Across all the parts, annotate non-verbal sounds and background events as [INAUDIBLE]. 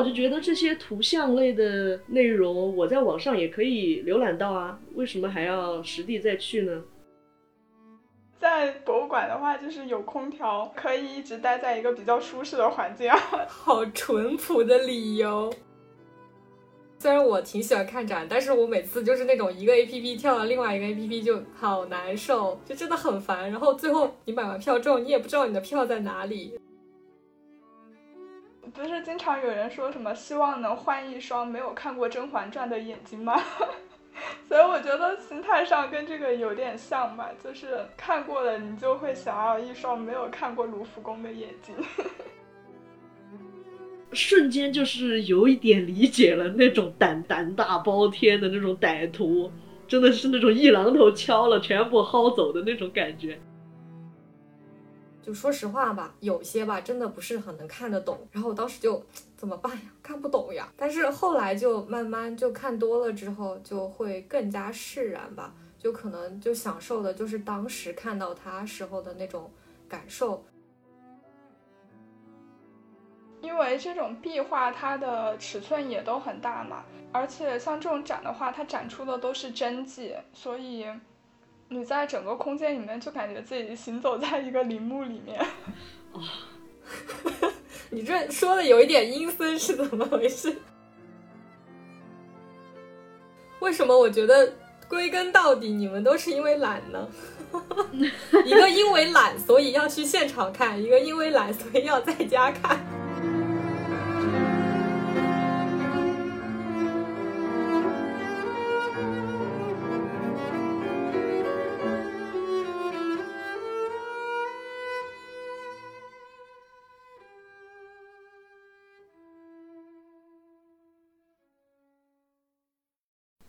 我就觉得这些图像类的内容，我在网上也可以浏览到啊，为什么还要实地再去呢？在博物馆的话，就是有空调，可以一直待在一个比较舒适的环境啊。[LAUGHS] 好淳朴的理由。虽然我挺喜欢看展，但是我每次就是那种一个 A P P 跳到另外一个 A P P 就好难受，就真的很烦。然后最后你买完票之后，你也不知道你的票在哪里。不是经常有人说什么希望能换一双没有看过《甄嬛传》的眼睛吗？[LAUGHS] 所以我觉得心态上跟这个有点像吧，就是看过了，你就会想要一双没有看过卢浮宫的眼睛。[LAUGHS] 瞬间就是有一点理解了那种胆胆大包天的那种歹徒，真的是那种一榔头敲了全部薅走的那种感觉。说实话吧，有些吧真的不是很能看得懂，然后我当时就怎么办呀？看不懂呀。但是后来就慢慢就看多了之后，就会更加释然吧，就可能就享受的就是当时看到它时候的那种感受。因为这种壁画它的尺寸也都很大嘛，而且像这种展的话，它展出的都是真迹，所以。你在整个空间里面就感觉自己行走在一个陵墓里面。哦，[LAUGHS] 你这说的有一点阴森，是怎么回事？为什么我觉得归根到底你们都是因为懒呢？[LAUGHS] 一个因为懒所以要去现场看，一个因为懒所以要在家看。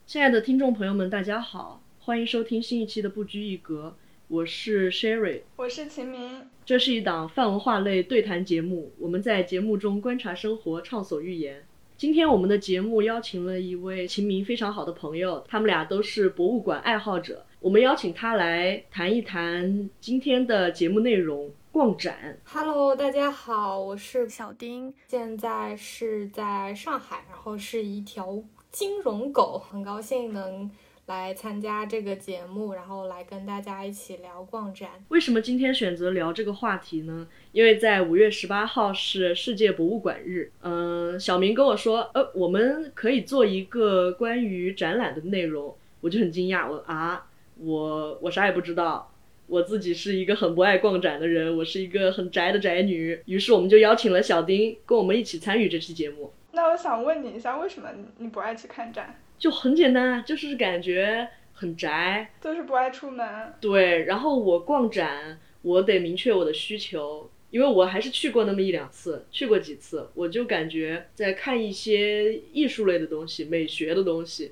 亲爱的听众朋友们，大家好，欢迎收听新一期的不拘一格，我是 Sherry，我是秦明，这是一档泛文化类对谈节目，我们在节目中观察生活，畅所欲言。今天我们的节目邀请了一位秦明非常好的朋友，他们俩都是博物馆爱好者，我们邀请他来谈一谈今天的节目内容——逛展。Hello，大家好，我是小丁，现在是在上海，然后是一条。金融狗很高兴能来参加这个节目，然后来跟大家一起聊逛展。为什么今天选择聊这个话题呢？因为在五月十八号是世界博物馆日。嗯，小明跟我说，呃，我们可以做一个关于展览的内容，我就很惊讶，我啊，我我啥也不知道，我自己是一个很不爱逛展的人，我是一个很宅的宅女。于是我们就邀请了小丁跟我们一起参与这期节目。那我想问你一下，为什么你不爱去看展？就很简单啊，就是感觉很宅，就是不爱出门。对，然后我逛展，我得明确我的需求，因为我还是去过那么一两次，去过几次，我就感觉在看一些艺术类的东西、美学的东西，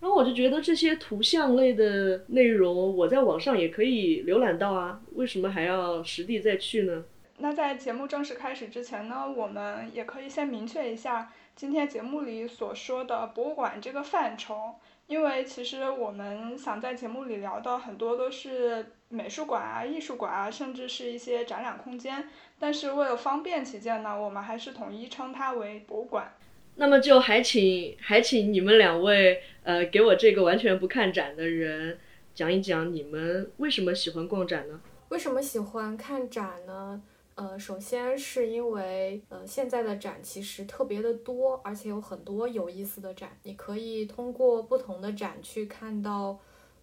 然后我就觉得这些图像类的内容，我在网上也可以浏览到啊，为什么还要实地再去呢？那在节目正式开始之前呢，我们也可以先明确一下今天节目里所说的博物馆这个范畴，因为其实我们想在节目里聊的很多都是美术馆啊、艺术馆啊，甚至是一些展览空间，但是为了方便起见呢，我们还是统一称它为博物馆。那么就还请还请你们两位，呃，给我这个完全不看展的人讲一讲你们为什么喜欢逛展呢？为什么喜欢看展呢？呃，首先是因为呃，现在的展其实特别的多，而且有很多有意思的展，你可以通过不同的展去看到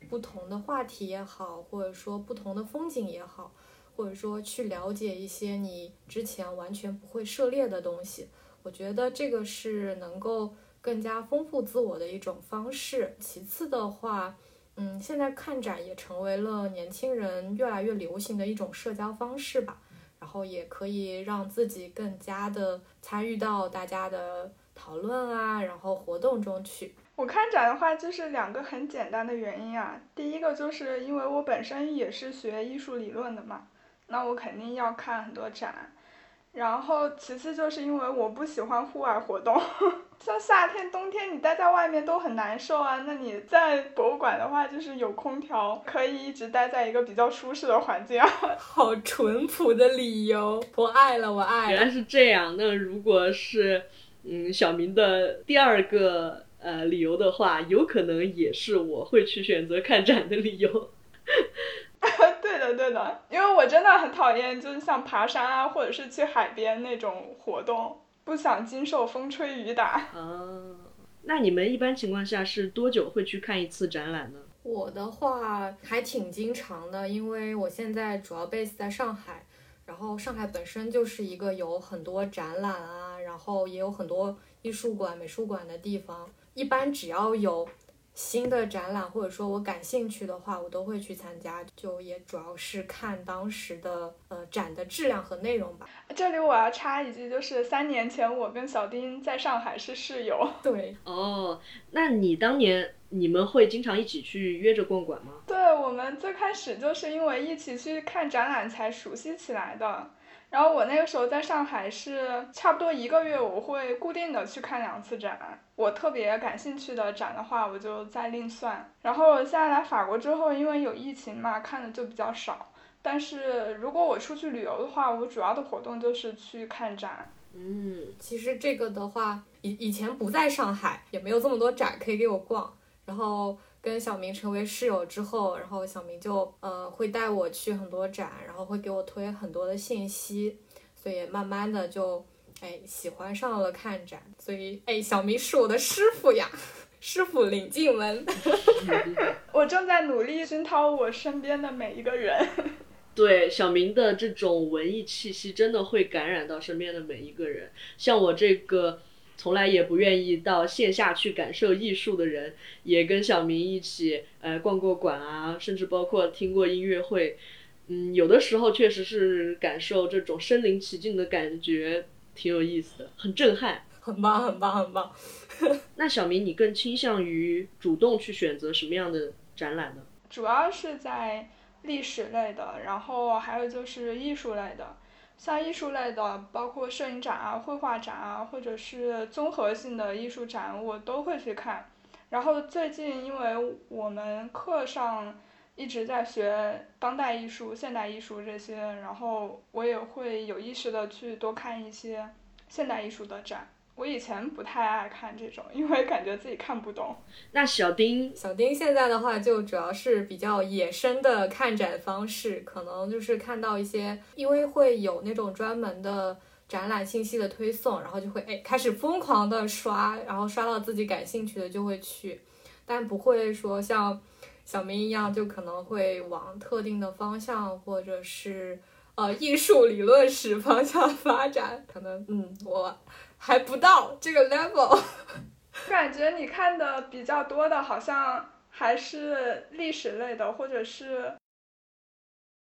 不同的话题也好，或者说不同的风景也好，或者说去了解一些你之前完全不会涉猎的东西。我觉得这个是能够更加丰富自我的一种方式。其次的话，嗯，现在看展也成为了年轻人越来越流行的一种社交方式吧。然后也可以让自己更加的参与到大家的讨论啊，然后活动中去。我看展的话，就是两个很简单的原因啊。第一个就是因为我本身也是学艺术理论的嘛，那我肯定要看很多展。然后其次就是因为我不喜欢户外活动。[LAUGHS] 像夏天、冬天，你待在外面都很难受啊。那你在博物馆的话，就是有空调，可以一直待在一个比较舒适的环境啊。[LAUGHS] 好淳朴的理由，我爱了，我爱了。原来是这样。那如果是嗯，小明的第二个呃理由的话，有可能也是我会去选择看展的理由。[LAUGHS] 对的，对的，因为我真的很讨厌，就是像爬山啊，或者是去海边那种活动，不想经受风吹雨打。啊，[LAUGHS] 那你们一般情况下是多久会去看一次展览呢？我的话还挺经常的，因为我现在主要 base 在上海，然后上海本身就是一个有很多展览啊，然后也有很多艺术馆、美术馆的地方，一般只要有。新的展览，或者说我感兴趣的话，我都会去参加。就也主要是看当时的呃展的质量和内容吧。这里我要插一句，就是三年前我跟小丁在上海是室友。[LAUGHS] 对。哦，那你当年你们会经常一起去约着逛馆吗？对，我们最开始就是因为一起去看展览才熟悉起来的。然后我那个时候在上海是差不多一个月，我会固定的去看两次展。我特别感兴趣的展的话，我就再另算。然后现在来法国之后，因为有疫情嘛，看的就比较少。但是如果我出去旅游的话，我主要的活动就是去看展。嗯，其实这个的话，以以前不在上海，也没有这么多展可以给我逛。然后。跟小明成为室友之后，然后小明就呃会带我去很多展，然后会给我推很多的信息，所以慢慢的就哎喜欢上了看展，所以哎小明是我的师傅呀，[LAUGHS] 师傅领进门。[LAUGHS] 我正在努力熏陶我身边的每一个人。[LAUGHS] 对小明的这种文艺气息，真的会感染到身边的每一个人，像我这个。从来也不愿意到线下去感受艺术的人，也跟小明一起，呃，逛过馆啊，甚至包括听过音乐会，嗯，有的时候确实是感受这种身临其境的感觉，挺有意思的，很震撼，很棒，很棒，很棒。[LAUGHS] 那小明，你更倾向于主动去选择什么样的展览呢？主要是在历史类的，然后还有就是艺术类的。像艺术类的，包括摄影展啊、绘画展啊，或者是综合性的艺术展，我都会去看。然后最近，因为我们课上一直在学当代艺术、现代艺术这些，然后我也会有意识的去多看一些现代艺术的展。我以前不太爱看这种，因为感觉自己看不懂。那小丁，小丁现在的话就主要是比较野生的看展方式，可能就是看到一些，因为会有那种专门的展览信息的推送，然后就会哎开始疯狂的刷，然后刷到自己感兴趣的就会去，但不会说像小明一样，就可能会往特定的方向或者是呃艺术理论史 [LAUGHS] 方向发展。可能嗯我。还不到这个 level，[LAUGHS] 感觉你看的比较多的，好像还是历史类的，或者是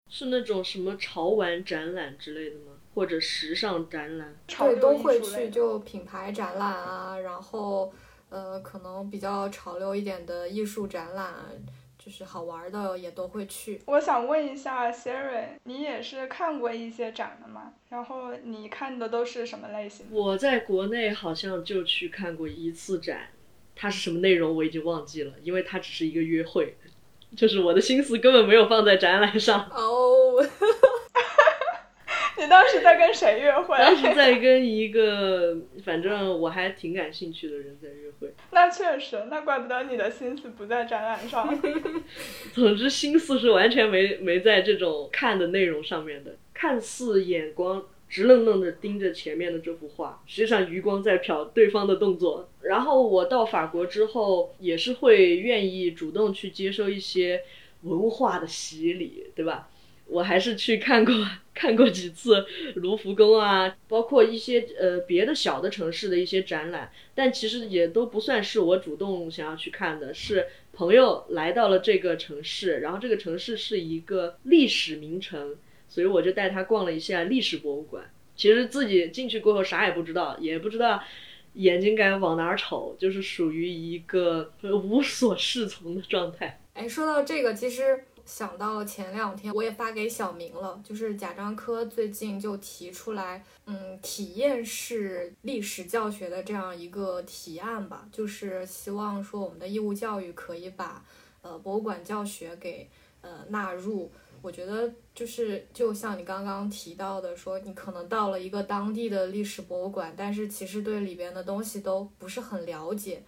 是那种什么潮玩展览之类的吗？或者时尚展览？对，都会去，就品牌展览啊，然后呃，可能比较潮流一点的艺术展览。就是好玩的也都会去。我想问一下 Siri，你也是看过一些展的吗？然后你看的都是什么类型？我在国内好像就去看过一次展，它是什么内容我已经忘记了，因为它只是一个约会，就是我的心思根本没有放在展览上。哦。[LAUGHS] 你当时在跟谁约会？当时在跟一个，反正我还挺感兴趣的人在约会。[LAUGHS] 那确实，那怪不得你的心思不在展览上。[LAUGHS] 总之，心思是完全没没在这种看的内容上面的。看似眼光直愣愣的盯着前面的这幅画，实际上余光在瞟对方的动作。然后我到法国之后，也是会愿意主动去接受一些文化的洗礼，对吧？我还是去看过 [LAUGHS] 看过几次卢浮宫啊，包括一些呃别的小的城市的一些展览，但其实也都不算是我主动想要去看的，是朋友来到了这个城市，然后这个城市是一个历史名城，所以我就带他逛了一下历史博物馆。其实自己进去过后啥也不知道，也不知道眼睛该往哪儿瞅，就是属于一个无所适从的状态。哎，说到这个，其实。想到前两天我也发给小明了，就是贾樟柯最近就提出来，嗯，体验式历史教学的这样一个提案吧，就是希望说我们的义务教育可以把，呃，博物馆教学给呃纳入。我觉得就是就像你刚刚提到的，说你可能到了一个当地的历史博物馆，但是其实对里边的东西都不是很了解。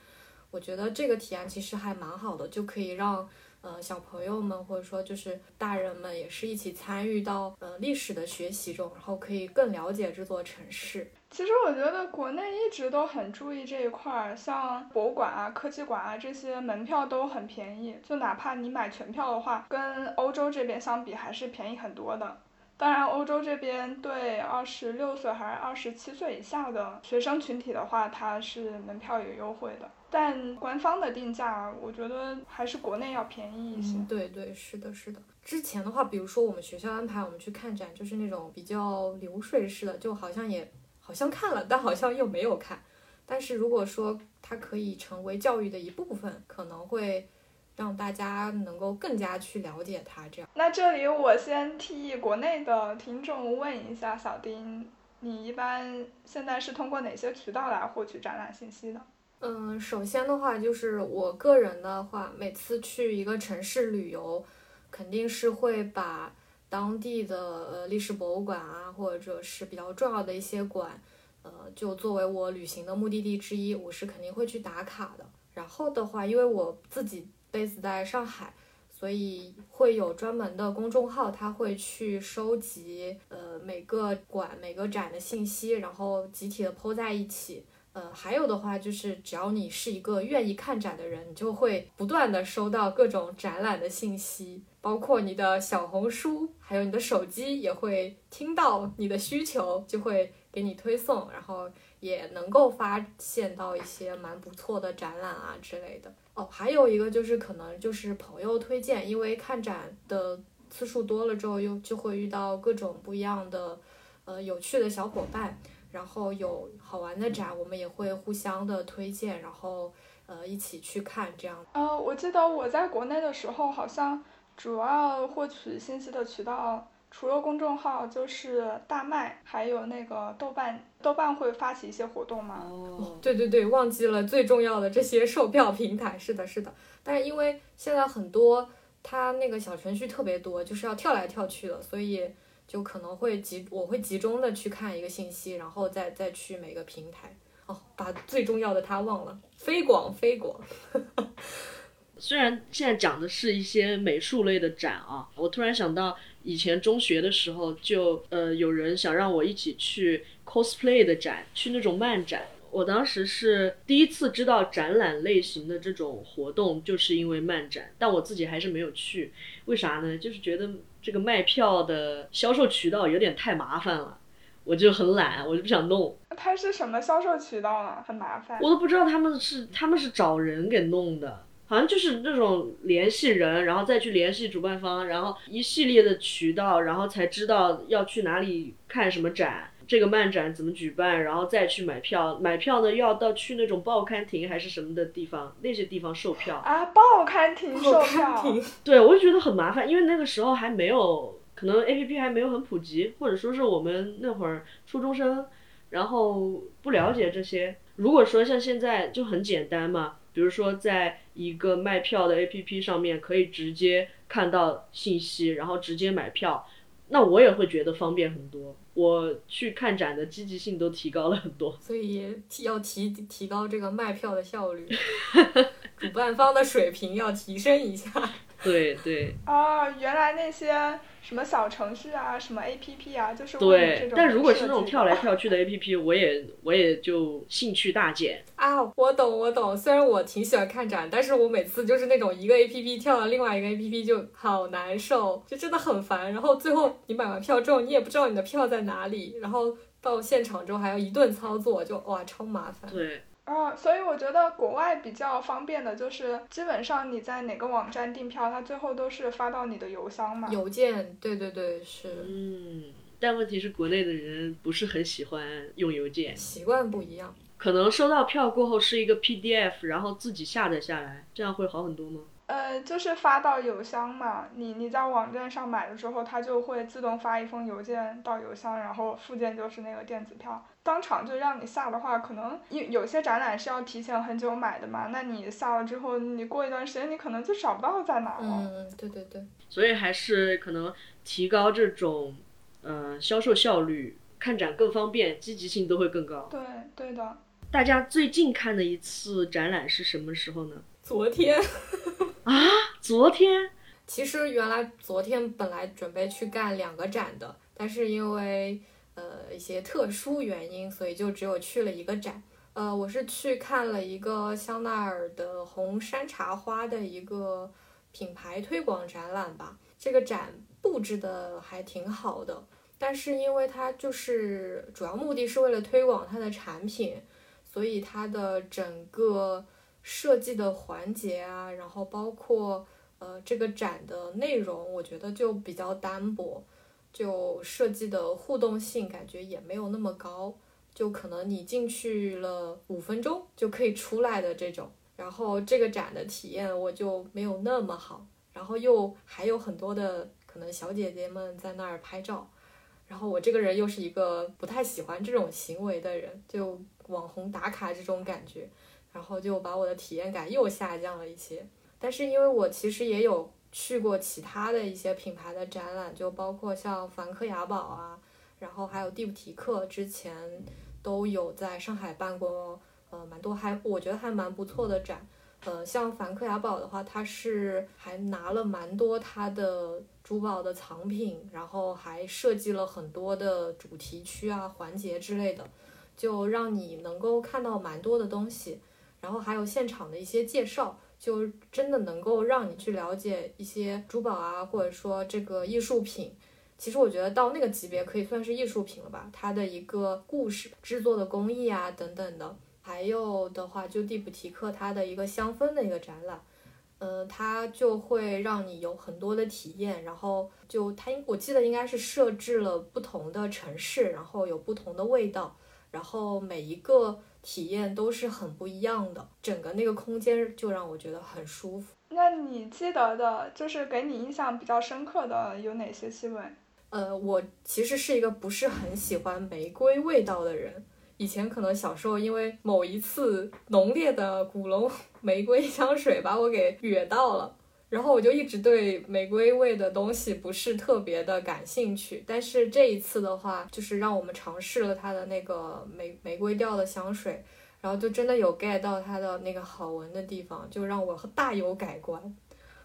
我觉得这个提案其实还蛮好的，就可以让。呃，小朋友们或者说就是大人们也是一起参与到呃历史的学习中，然后可以更了解这座城市。其实我觉得国内一直都很注意这一块儿，像博物馆啊、科技馆啊这些门票都很便宜，就哪怕你买全票的话，跟欧洲这边相比还是便宜很多的。当然，欧洲这边对二十六岁还是二十七岁以下的学生群体的话，它是门票有优惠的。但官方的定价，我觉得还是国内要便宜一些。对对，是的，是的。之前的话，比如说我们学校安排我们去看展，就是那种比较流水式的，就好像也好像看了，但好像又没有看。但是如果说它可以成为教育的一部分，可能会让大家能够更加去了解它。这样。那这里我先替国内的听众问一下小丁，你一般现在是通过哪些渠道来获取展览信息的？嗯，首先的话就是我个人的话，每次去一个城市旅游，肯定是会把当地的呃历史博物馆啊，或者是比较重要的一些馆，呃，就作为我旅行的目的地之一，我是肯定会去打卡的。然后的话，因为我自己 base 在上海，所以会有专门的公众号，他会去收集呃每个馆、每个展的信息，然后集体的 po 在一起。呃，还有的话就是，只要你是一个愿意看展的人，你就会不断的收到各种展览的信息，包括你的小红书，还有你的手机也会听到你的需求，就会给你推送，然后也能够发现到一些蛮不错的展览啊之类的。哦，还有一个就是可能就是朋友推荐，因为看展的次数多了之后，又就会遇到各种不一样的呃有趣的小伙伴。然后有好玩的展，我们也会互相的推荐，然后呃一起去看这样。呃，我记得我在国内的时候，好像主要获取信息的渠道，除了公众号，就是大麦，还有那个豆瓣。豆瓣会发起一些活动吗？哦，对对对，忘记了最重要的这些售票平台。是的，是的。但是因为现在很多它那个小程序特别多，就是要跳来跳去的，所以。就可能会集，我会集中的去看一个信息，然后再再去每个平台。哦，把最重要的它忘了，飞广飞广。[LAUGHS] 虽然现在讲的是一些美术类的展啊，我突然想到以前中学的时候，就呃有人想让我一起去 cosplay 的展，去那种漫展。我当时是第一次知道展览类型的这种活动，就是因为漫展，但我自己还是没有去。为啥呢？就是觉得。这个卖票的销售渠道有点太麻烦了，我就很懒，我就不想弄。它是什么销售渠道啊？很麻烦。我都不知道他们是他们是找人给弄的，好像就是那种联系人，然后再去联系主办方，然后一系列的渠道，然后才知道要去哪里看什么展。这个漫展怎么举办，然后再去买票。买票呢，要到去那种报刊亭还是什么的地方，那些地方售票啊。报刊亭售票，对我就觉得很麻烦，因为那个时候还没有，可能 A P P 还没有很普及，或者说是我们那会儿初中生，然后不了解这些。如果说像现在就很简单嘛，比如说在一个卖票的 A P P 上面可以直接看到信息，然后直接买票，那我也会觉得方便很多。我去看展的积极性都提高了很多，所以要提提高这个卖票的效率，[LAUGHS] 主办方的水平要提升一下。对对。哦，原来那些。什么小程序啊，什么 A P P 啊，就是对。但如果是那种跳来跳去的 A P P，我也我也就兴趣大减啊。我懂我懂，虽然我挺喜欢看展，但是我每次就是那种一个 A P P 跳到另外一个 A P P 就好难受，就真的很烦。然后最后你买完票之后，你也不知道你的票在哪里，然后到现场之后还要一顿操作，就哇超麻烦。对。啊，所以我觉得国外比较方便的就是，基本上你在哪个网站订票，它最后都是发到你的邮箱嘛。邮件，对对对，是。嗯，但问题是国内的人不是很喜欢用邮件，习惯不一样。可能收到票过后是一个 PDF，然后自己下载下来，这样会好很多吗？呃，就是发到邮箱嘛，你你在网站上买了之后，它就会自动发一封邮件到邮箱，然后附件就是那个电子票，当场就让你下的话，可能有有些展览是要提前很久买的嘛，那你下了之后，你过一段时间你可能就找不到在哪了。嗯，对对对。所以还是可能提高这种，呃，销售效率，看展更方便，积极性都会更高。对，对的。大家最近看的一次展览是什么时候呢？昨天。[LAUGHS] 啊，昨天。其实原来昨天本来准备去干两个展的，但是因为呃一些特殊原因，所以就只有去了一个展。呃，我是去看了一个香奈儿的红山茶花的一个品牌推广展览吧。这个展布置的还挺好的，但是因为它就是主要目的是为了推广它的产品，所以它的整个设计的环节啊，然后包括。呃，这个展的内容我觉得就比较单薄，就设计的互动性感觉也没有那么高，就可能你进去了五分钟就可以出来的这种。然后这个展的体验我就没有那么好，然后又还有很多的可能小姐姐们在那儿拍照，然后我这个人又是一个不太喜欢这种行为的人，就网红打卡这种感觉，然后就把我的体验感又下降了一些。但是因为我其实也有去过其他的一些品牌的展览，就包括像梵克雅宝啊，然后还有蒂普提克，之前都有在上海办过，呃，蛮多还我觉得还蛮不错的展。呃，像梵克雅宝的话，它是还拿了蛮多它的珠宝的藏品，然后还设计了很多的主题区啊、环节之类的，就让你能够看到蛮多的东西，然后还有现场的一些介绍。就真的能够让你去了解一些珠宝啊，或者说这个艺术品。其实我觉得到那个级别可以算是艺术品了吧，它的一个故事、制作的工艺啊等等的。还有的话，就蒂普提克它的一个香氛的一个展览，嗯，它就会让你有很多的体验。然后就它，我记得应该是设置了不同的城市，然后有不同的味道，然后每一个。体验都是很不一样的，整个那个空间就让我觉得很舒服。那你记得的，就是给你印象比较深刻的有哪些气味？呃，我其实是一个不是很喜欢玫瑰味道的人，以前可能小时候因为某一次浓烈的古龙玫瑰香水把我给哕到了。然后我就一直对玫瑰味的东西不是特别的感兴趣，但是这一次的话，就是让我们尝试了它的那个玫玫瑰调的香水，然后就真的有 get 到它的那个好闻的地方，就让我大有改观。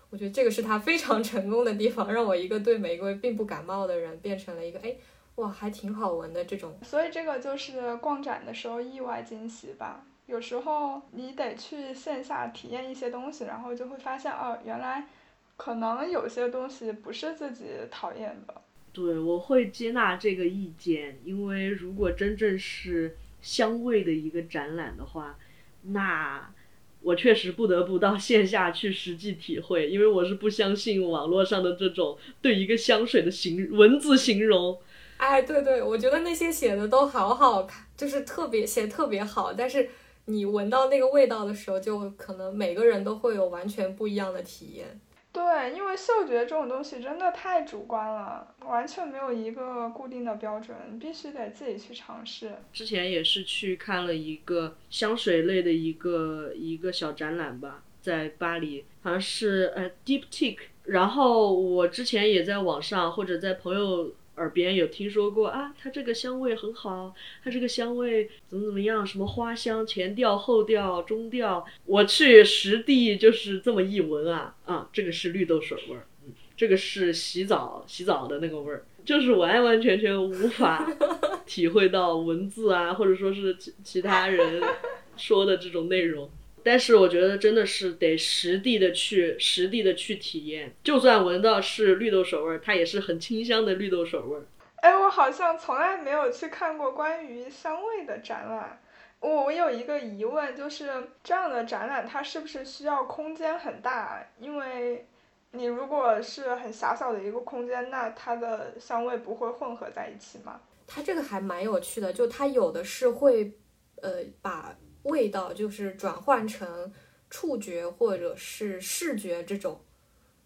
我觉得这个是它非常成功的地方，让我一个对玫瑰并不感冒的人变成了一个哎哇还挺好闻的这种。所以这个就是逛展的时候意外惊喜吧。有时候你得去线下体验一些东西，然后就会发现，哦，原来可能有些东西不是自己讨厌的。对，我会接纳这个意见，因为如果真正是香味的一个展览的话，那我确实不得不到线下去实际体会，因为我是不相信网络上的这种对一个香水的形文字形容。哎，对对，我觉得那些写的都好好看，就是特别写特别好，但是。你闻到那个味道的时候，就可能每个人都会有完全不一样的体验。对，因为嗅觉这种东西真的太主观了，完全没有一个固定的标准，必须得自己去尝试。之前也是去看了一个香水类的一个一个小展览吧，在巴黎，好像是呃 Deep Tick。然后我之前也在网上或者在朋友。耳边有听说过啊，它这个香味很好，它这个香味怎么怎么样？什么花香，前调、后调、中调。我去实地就是这么一闻啊啊，这个是绿豆水味儿，嗯，这个是洗澡洗澡的那个味儿，就是完完全全无法体会到文字啊，或者说是其其他人说的这种内容。但是我觉得真的是得实地的去实地的去体验，就算闻到是绿豆水味儿，它也是很清香的绿豆水味儿。哎，我好像从来没有去看过关于香味的展览。我我有一个疑问，就是这样的展览它是不是需要空间很大？因为你如果是很狭小的一个空间，那它的香味不会混合在一起吗？它这个还蛮有趣的，就它有的是会，呃，把。味道就是转换成触觉或者是视觉这种，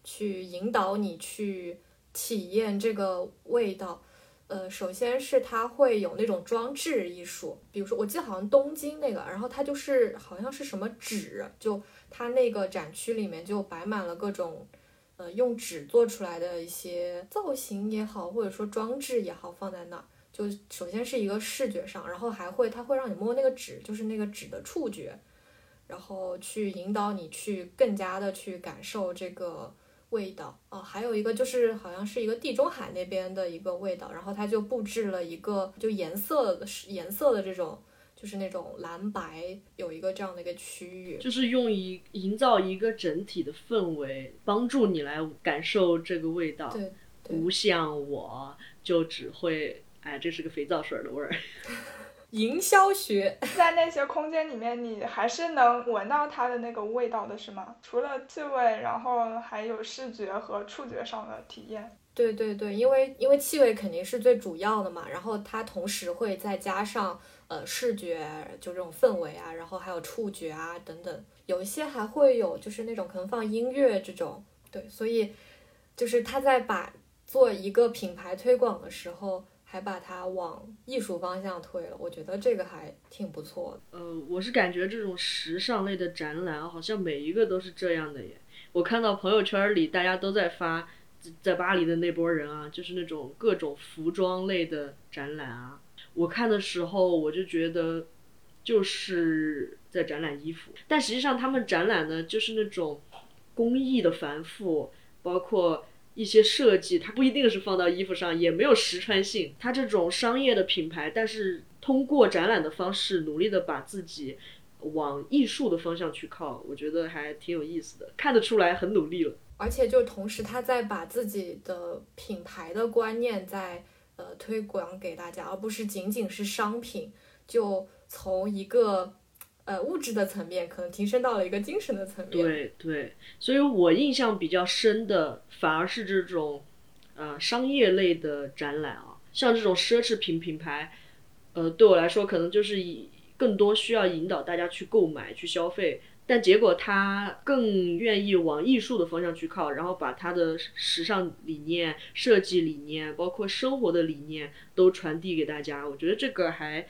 去引导你去体验这个味道。呃，首先是它会有那种装置艺术，比如说我记得好像东京那个，然后它就是好像是什么纸，就它那个展区里面就摆满了各种，呃，用纸做出来的一些造型也好，或者说装置也好，放在那儿。就首先是一个视觉上，然后还会它会让你摸那个纸，就是那个纸的触觉，然后去引导你去更加的去感受这个。味道啊，还有一个就是好像是一个地中海那边的一个味道，然后它就布置了一个就颜色的颜色的这种，就是那种蓝白有一个这样的一个区域，就是用一营造一个整体的氛围，帮助你来感受这个味道。对，不像我就只会哎，这是个肥皂水的味儿。[LAUGHS] 营销学在那些空间里面，你还是能闻到它的那个味道的，是吗？除了气味，然后还有视觉和触觉上的体验。对对对，因为因为气味肯定是最主要的嘛，然后它同时会再加上呃视觉，就这种氛围啊，然后还有触觉啊等等，有一些还会有就是那种可能放音乐这种。对，所以就是他在把做一个品牌推广的时候。还把它往艺术方向推了，我觉得这个还挺不错的。呃，我是感觉这种时尚类的展览，好像每一个都是这样的耶。我看到朋友圈里大家都在发，在巴黎的那波人啊，就是那种各种服装类的展览啊。我看的时候，我就觉得就是在展览衣服，但实际上他们展览的就是那种工艺的繁复，包括。一些设计，它不一定是放到衣服上，也没有实穿性。它这种商业的品牌，但是通过展览的方式，努力的把自己往艺术的方向去靠，我觉得还挺有意思的，看得出来很努力了。而且就同时，他在把自己的品牌的观念在呃推广给大家，而不是仅仅是商品，就从一个。呃，物质的层面可能提升到了一个精神的层面。对对，所以我印象比较深的反而是这种，呃，商业类的展览啊，像这种奢侈品品牌，呃，对我来说可能就是以更多需要引导大家去购买、去消费，但结果他更愿意往艺术的方向去靠，然后把他的时尚理念、设计理念，包括生活的理念都传递给大家。我觉得这个还。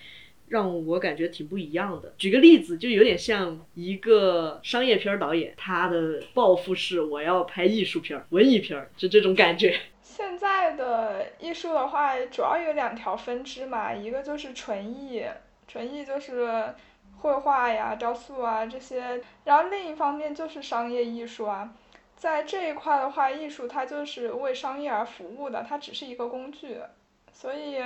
让我感觉挺不一样的。举个例子，就有点像一个商业片导演，他的抱负是我要拍艺术片、文艺片，就这种感觉。[LAUGHS] 现在的艺术的话，主要有两条分支嘛，一个就是纯艺，纯艺就是绘画呀、雕塑啊这些，然后另一方面就是商业艺术啊。在这一块的话，艺术它就是为商业而服务的，它只是一个工具，所以。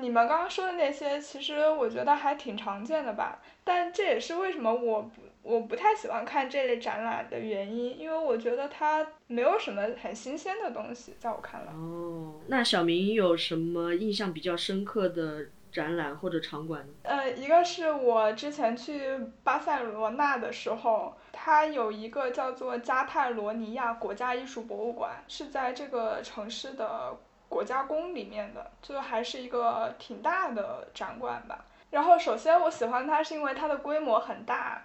你们刚刚说的那些，其实我觉得还挺常见的吧。但这也是为什么我不我不太喜欢看这类展览的原因，因为我觉得它没有什么很新鲜的东西，在我看来。哦，那小明有什么印象比较深刻的展览或者场馆呢？呃，一个是我之前去巴塞罗那的时候，它有一个叫做加泰罗尼亚国家艺术博物馆，是在这个城市的。国家宫里面的，就还是一个挺大的展馆吧。然后首先我喜欢它是因为它的规模很大，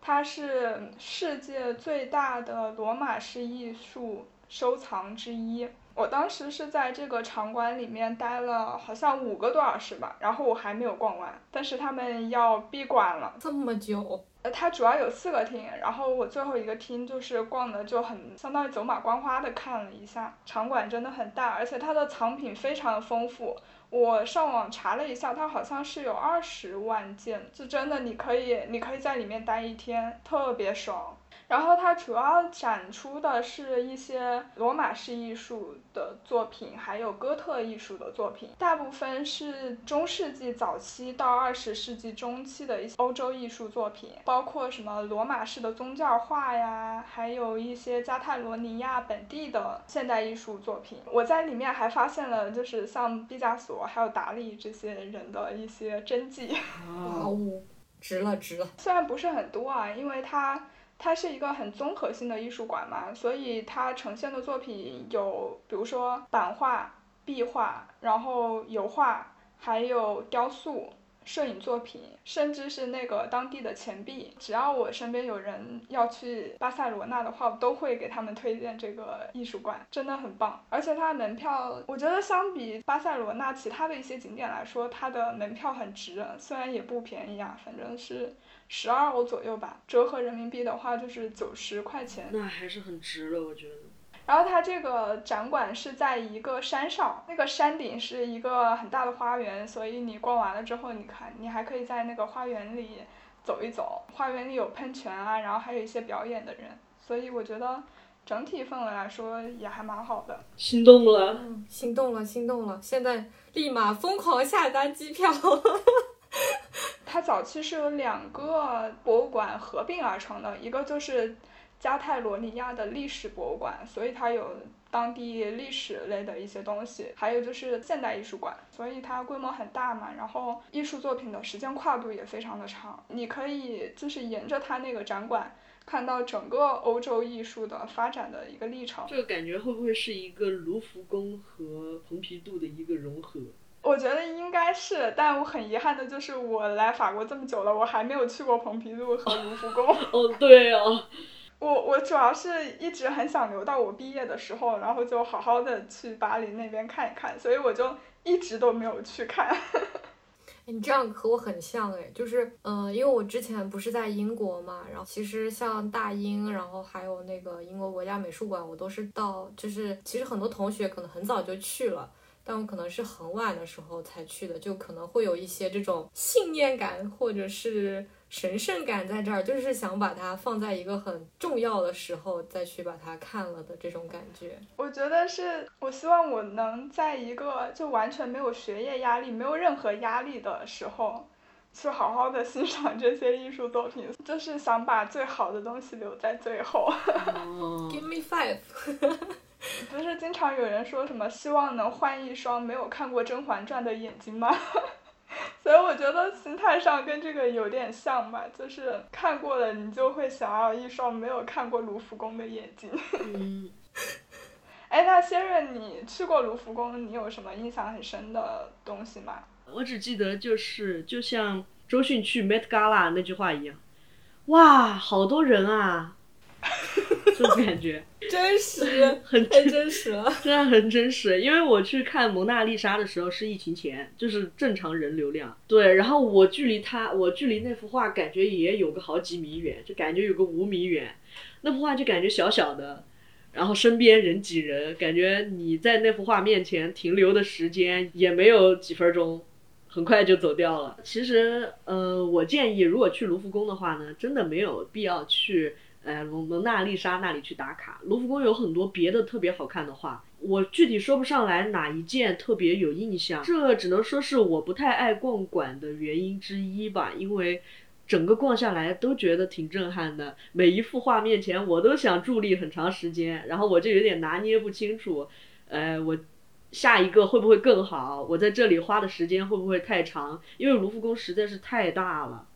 它是世界最大的罗马式艺术收藏之一。我当时是在这个场馆里面待了好像五个多小时吧，然后我还没有逛完，但是他们要闭馆了。这么久？呃，它主要有四个厅，然后我最后一个厅就是逛的就很相当于走马观花的看了一下，场馆真的很大，而且它的藏品非常的丰富。我上网查了一下，它好像是有二十万件，就真的你可以你可以在里面待一天，特别爽。然后它主要展出的是一些罗马式艺术的作品，还有哥特艺术的作品，大部分是中世纪早期到二十世纪中期的一些欧洲艺术作品，包括什么罗马式的宗教画呀，还有一些加泰罗尼亚本地的现代艺术作品。我在里面还发现了，就是像毕加索还有达利这些人的一些真迹。哇哦，值了值了！[LAUGHS] 虽然不是很多啊，因为它。它是一个很综合性的艺术馆嘛，所以它呈现的作品有，比如说版画、壁画，然后油画，还有雕塑，摄影作品，甚至是那个当地的钱币。只要我身边有人要去巴塞罗那的话，我都会给他们推荐这个艺术馆，真的很棒。而且它的门票，我觉得相比巴塞罗那其他的一些景点来说，它的门票很值，虽然也不便宜啊，反正是十二欧左右吧，折合人民币的话就是九十块钱。那还是很值的，我觉得。然后它这个展馆是在一个山上，那个山顶是一个很大的花园，所以你逛完了之后，你看你还可以在那个花园里走一走。花园里有喷泉啊，然后还有一些表演的人，所以我觉得整体氛围来说也还蛮好的。心动了，心动了，心动了！现在立马疯狂下单机票。[LAUGHS] 它早期是有两个博物馆合并而成的，一个就是。加泰罗尼亚的历史博物馆，所以它有当地历史类的一些东西，还有就是现代艺术馆，所以它规模很大嘛，然后艺术作品的时间跨度也非常的长，你可以就是沿着它那个展馆看到整个欧洲艺术的发展的一个历程。这个感觉会不会是一个卢浮宫和蓬皮杜的一个融合？我觉得应该是，但我很遗憾的就是我来法国这么久了，我还没有去过蓬皮杜和卢浮宫。[LAUGHS] 哦，对哦。我我主要是一直很想留到我毕业的时候，然后就好好的去巴黎那边看一看，所以我就一直都没有去看。[LAUGHS] 你这样和我很像哎，就是嗯，因为我之前不是在英国嘛，然后其实像大英，然后还有那个英国国家美术馆，我都是到，就是其实很多同学可能很早就去了。但我可能是很晚的时候才去的，就可能会有一些这种信念感或者是神圣感在这儿，就是想把它放在一个很重要的时候再去把它看了的这种感觉。我觉得是我希望我能在一个就完全没有学业压力、没有任何压力的时候，去好好的欣赏这些艺术作品，就是想把最好的东西留在最后。Give me five。[LAUGHS] 不是经常有人说什么希望能换一双没有看过《甄嬛传》的眼睛吗？所以我觉得心态上跟这个有点像吧，就是看过了你就会想要一双没有看过卢浮宫的眼睛。[LAUGHS] 嗯。哎，那先生，你去过卢浮宫，你有什么印象很深的东西吗？我只记得就是就像周迅去 Met Gala 那句话一样，哇，好多人啊。这种感觉 [LAUGHS] 真实，很真实了，真的很真实。因为我去看蒙娜丽莎的时候是疫情前，就是正常人流量。对，然后我距离他，我距离那幅画感觉也有个好几米远，就感觉有个五米远。那幅画就感觉小小的，然后身边人挤人，感觉你在那幅画面前停留的时间也没有几分钟，很快就走掉了。其实，呃，我建议如果去卢浮宫的话呢，真的没有必要去。呃，蒙蒙娜丽莎那里去打卡。卢浮宫有很多别的特别好看的画，我具体说不上来哪一件特别有印象，这只能说是我不太爱逛馆的原因之一吧。因为整个逛下来都觉得挺震撼的，每一幅画面前我都想伫立很长时间，然后我就有点拿捏不清楚，呃，我下一个会不会更好？我在这里花的时间会不会太长？因为卢浮宫实在是太大了。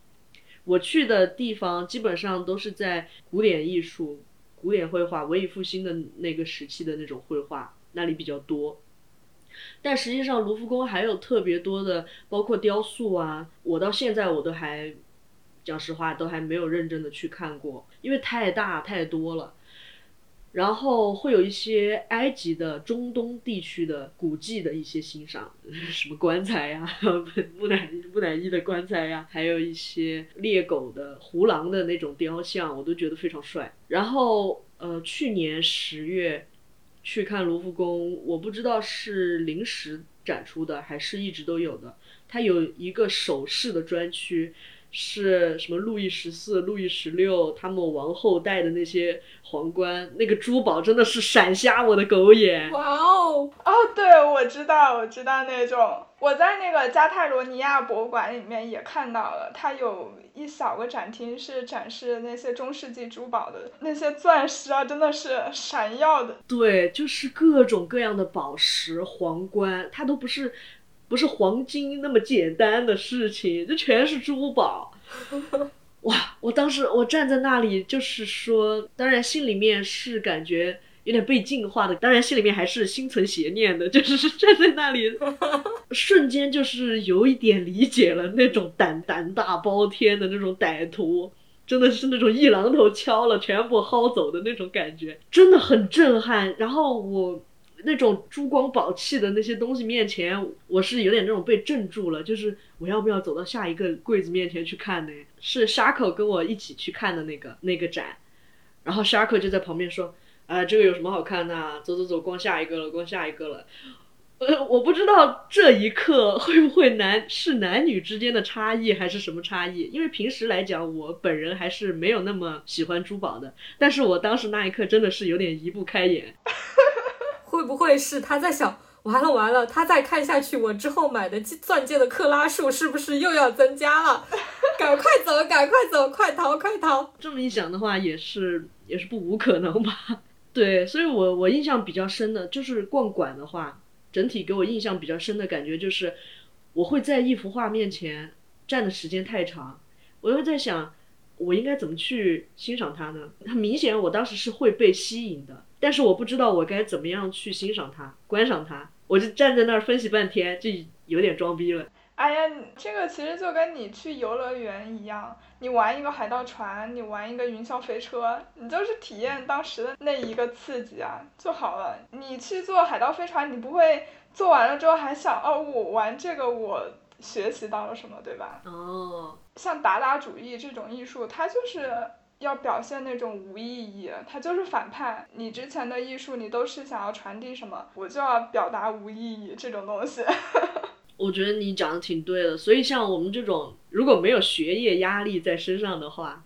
我去的地方基本上都是在古典艺术、古典绘画、文艺复兴的那个时期的那种绘画那里比较多，但实际上卢浮宫还有特别多的，包括雕塑啊，我到现在我都还讲实话都还没有认真的去看过，因为太大太多了。然后会有一些埃及的中东地区的古迹的一些欣赏，什么棺材呀，[LAUGHS] 木乃木乃伊的棺材呀，还有一些猎狗的、胡狼的那种雕像，我都觉得非常帅。然后呃，去年十月去看卢浮宫，我不知道是临时展出的还是一直都有的，它有一个首饰的专区。是什么？路易十四、路易十六他们王后戴的那些皇冠，那个珠宝真的是闪瞎我的狗眼。哇哦！哦，对，我知道，我知道那种。我在那个加泰罗尼亚博物馆里面也看到了，它有一小个展厅是展示那些中世纪珠宝的，那些钻石啊，真的是闪耀的。对，就是各种各样的宝石、皇冠，它都不是。不是黄金那么简单的事情，这全是珠宝。[LAUGHS] 哇！我当时我站在那里，就是说，当然心里面是感觉有点被净化的，当然心里面还是心存邪念的，[LAUGHS] 就是站在那里，[LAUGHS] 瞬间就是有一点理解了那种胆胆大包天的那种歹徒，真的是那种一榔头敲了全部薅走的那种感觉，真的很震撼。然后我那种珠光宝气的那些东西面前，我是有点那种被镇住了，就是我要不要走到下一个柜子面前去看呢？是沙口跟我一起去看的那个那个展，然后沙口就在旁边说。啊，这个有什么好看的？走走走，逛下一个了，逛下一个了。呃，我不知道这一刻会不会男是男女之间的差异，还是什么差异？因为平时来讲，我本人还是没有那么喜欢珠宝的。但是我当时那一刻真的是有点移不开眼。[LAUGHS] 会不会是他在想，完了完了，他再看下去，我之后买的钻戒的克拉数是不是又要增加了？赶快走，赶快走，快逃，快逃！这么一想的话，也是也是不无可能吧。[LAUGHS] 对，所以我我印象比较深的就是逛馆的话，整体给我印象比较深的感觉就是，我会在一幅画面前站的时间太长，我又在想，我应该怎么去欣赏它呢？很明显，我当时是会被吸引的，但是我不知道我该怎么样去欣赏它、观赏它，我就站在那儿分析半天，就有点装逼了。哎呀，这个其实就跟你去游乐园一样，你玩一个海盗船，你玩一个云霄飞车，你就是体验当时的那一个刺激啊就好了。你去坐海盗飞船，你不会坐完了之后还想哦，我玩这个我学习到了什么，对吧？哦。像达达主义这种艺术，它就是要表现那种无意义，他就是反叛。你之前的艺术，你都是想要传递什么，我就要表达无意义这种东西。[LAUGHS] 我觉得你讲的挺对的，所以像我们这种如果没有学业压力在身上的话，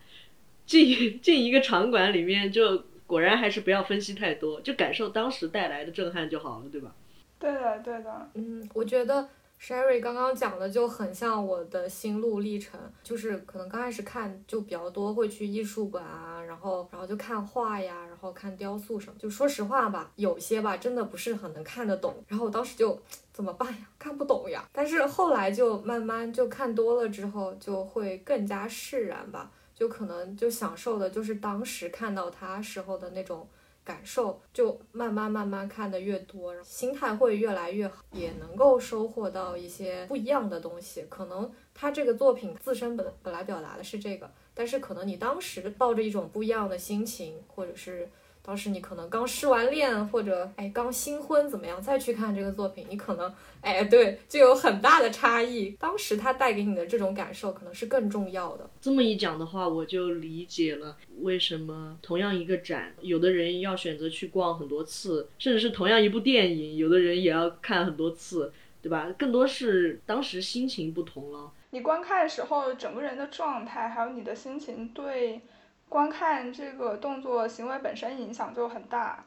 进进一个场馆里面，就果然还是不要分析太多，就感受当时带来的震撼就好了，对吧？对的，对的。嗯，我觉得。Sherry 刚刚讲的就很像我的心路历程，就是可能刚开始看就比较多，会去艺术馆啊，然后然后就看画呀，然后看雕塑什么。就说实话吧，有些吧真的不是很能看得懂，然后我当时就怎么办呀？看不懂呀。但是后来就慢慢就看多了之后，就会更加释然吧，就可能就享受的就是当时看到它时候的那种。感受就慢慢慢慢看的越多，心态会越来越好，也能够收获到一些不一样的东西。可能他这个作品自身本本来表达的是这个，但是可能你当时抱着一种不一样的心情，或者是。当时你可能刚失完恋，或者哎刚新婚怎么样，再去看这个作品，你可能哎对，就有很大的差异。当时它带给你的这种感受，可能是更重要的。这么一讲的话，我就理解了为什么同样一个展，有的人要选择去逛很多次，甚至是同样一部电影，有的人也要看很多次，对吧？更多是当时心情不同了。你观看的时候，整个人的状态，还有你的心情，对。观看这个动作行为本身影响就很大。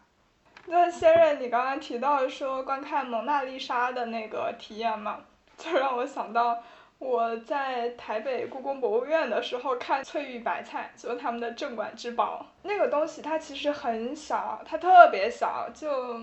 那先任，你刚刚提到说观看蒙娜丽莎的那个体验嘛，就让我想到我在台北故宫博物院的时候看翠玉白菜，就是他们的镇馆之宝。那个东西它其实很小，它特别小，就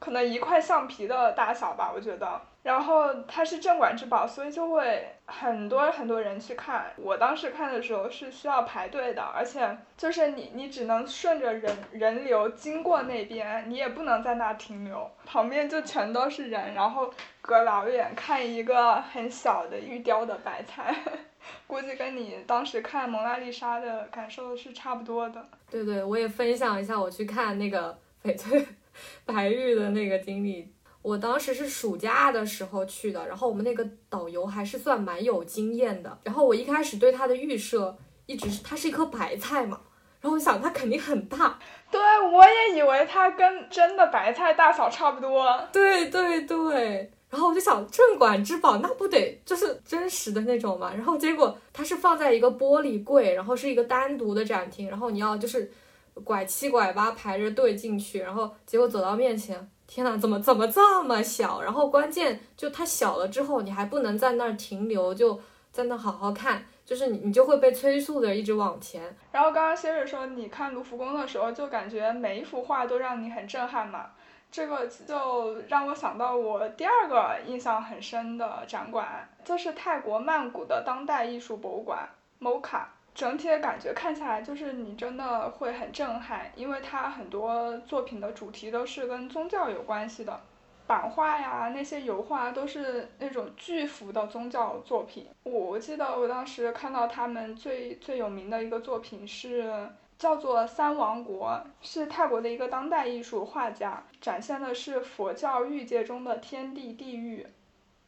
可能一块橡皮的大小吧，我觉得。然后它是镇馆之宝，所以就会很多很多人去看。我当时看的时候是需要排队的，而且就是你你只能顺着人人流经过那边，你也不能在那停留，旁边就全都是人，然后隔老远看一个很小的玉雕的白菜，[LAUGHS] 估计跟你当时看蒙娜丽莎的感受是差不多的。对对，我也分享一下我去看那个翡翠 [LAUGHS] 白玉的那个经历。我当时是暑假的时候去的，然后我们那个导游还是算蛮有经验的。然后我一开始对他的预设一直是它是一颗白菜嘛，然后我想它肯定很大。对，我也以为它跟真的白菜大小差不多。对对对，然后我就想镇馆之宝那不得就是真实的那种嘛。然后结果它是放在一个玻璃柜，然后是一个单独的展厅，然后你要就是拐七拐八排着队进去，然后结果走到面前。天呐，怎么怎么这么小？然后关键就它小了之后，你还不能在那儿停留，就在那好好看，就是你你就会被催促的一直往前。然后刚刚谢瑞说，你看卢浮宫的时候，就感觉每一幅画都让你很震撼嘛。这个就让我想到我第二个印象很深的展馆，就是泰国曼谷的当代艺术博物馆 MOCA。整体的感觉看下来，就是你真的会很震撼，因为它很多作品的主题都是跟宗教有关系的，版画呀那些油画都是那种巨幅的宗教作品。我记得我当时看到他们最最有名的一个作品是叫做《三王国》，是泰国的一个当代艺术画家，展现的是佛教欲界中的天地地狱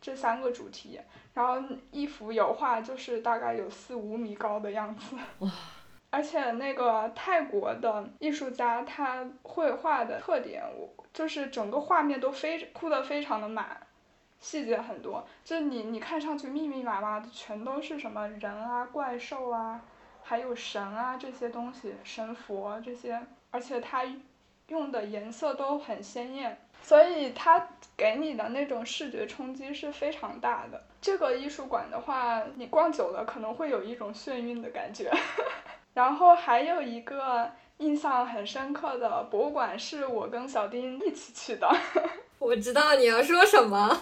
这三个主题。然后一幅油画就是大概有四五米高的样子，哇！[LAUGHS] 而且那个泰国的艺术家他绘画的特点，我就是整个画面都非铺的非常的满，细节很多，就你你看上去密密麻麻的全都是什么人啊、怪兽啊，还有神啊这些东西，神佛这些，而且他用的颜色都很鲜艳。所以它给你的那种视觉冲击是非常大的。这个艺术馆的话，你逛久了可能会有一种眩晕的感觉。[LAUGHS] 然后还有一个印象很深刻的博物馆是我跟小丁一起去的。[LAUGHS] 我知道你要说什么，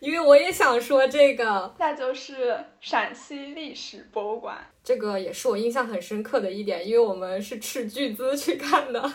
因为我也想说这个，那就是陕西历史博物馆。这个也是我印象很深刻的一点，因为我们是斥巨资去看的。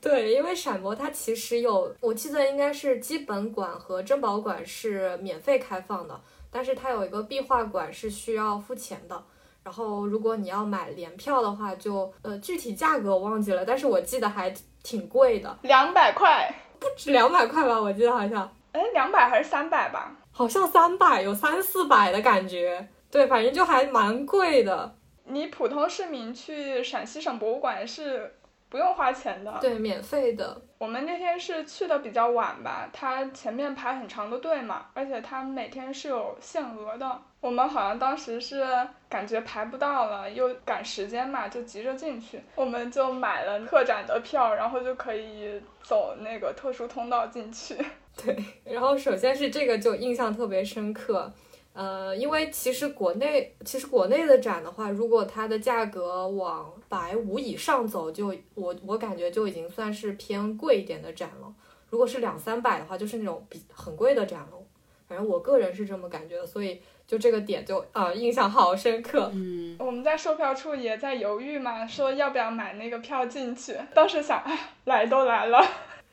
对，因为陕博它其实有，我记得应该是基本馆和珍宝馆是免费开放的，但是它有一个壁画馆是需要付钱的。然后如果你要买联票的话，就呃具体价格我忘记了，但是我记得还挺贵的，两百块，不止两百块吧？我记得好像，哎，两百还是三百吧？好像三百，有三四百的感觉。对，反正就还蛮贵的。你普通市民去陕西省博物馆是。不用花钱的，对，免费的。我们那天是去的比较晚吧，它前面排很长的队嘛，而且它每天是有限额的。我们好像当时是感觉排不到了，又赶时间嘛，就急着进去，我们就买了特展的票，然后就可以走那个特殊通道进去。对，然后首先是这个就印象特别深刻。呃，因为其实国内其实国内的展的话，如果它的价格往百五以上走，就我我感觉就已经算是偏贵一点的展了。如果是两三百的话，就是那种比很贵的展了。反正我个人是这么感觉的，所以就这个点就啊印象好深刻。嗯，我们在售票处也在犹豫嘛，说要不要买那个票进去。当时想，哎，来都来了，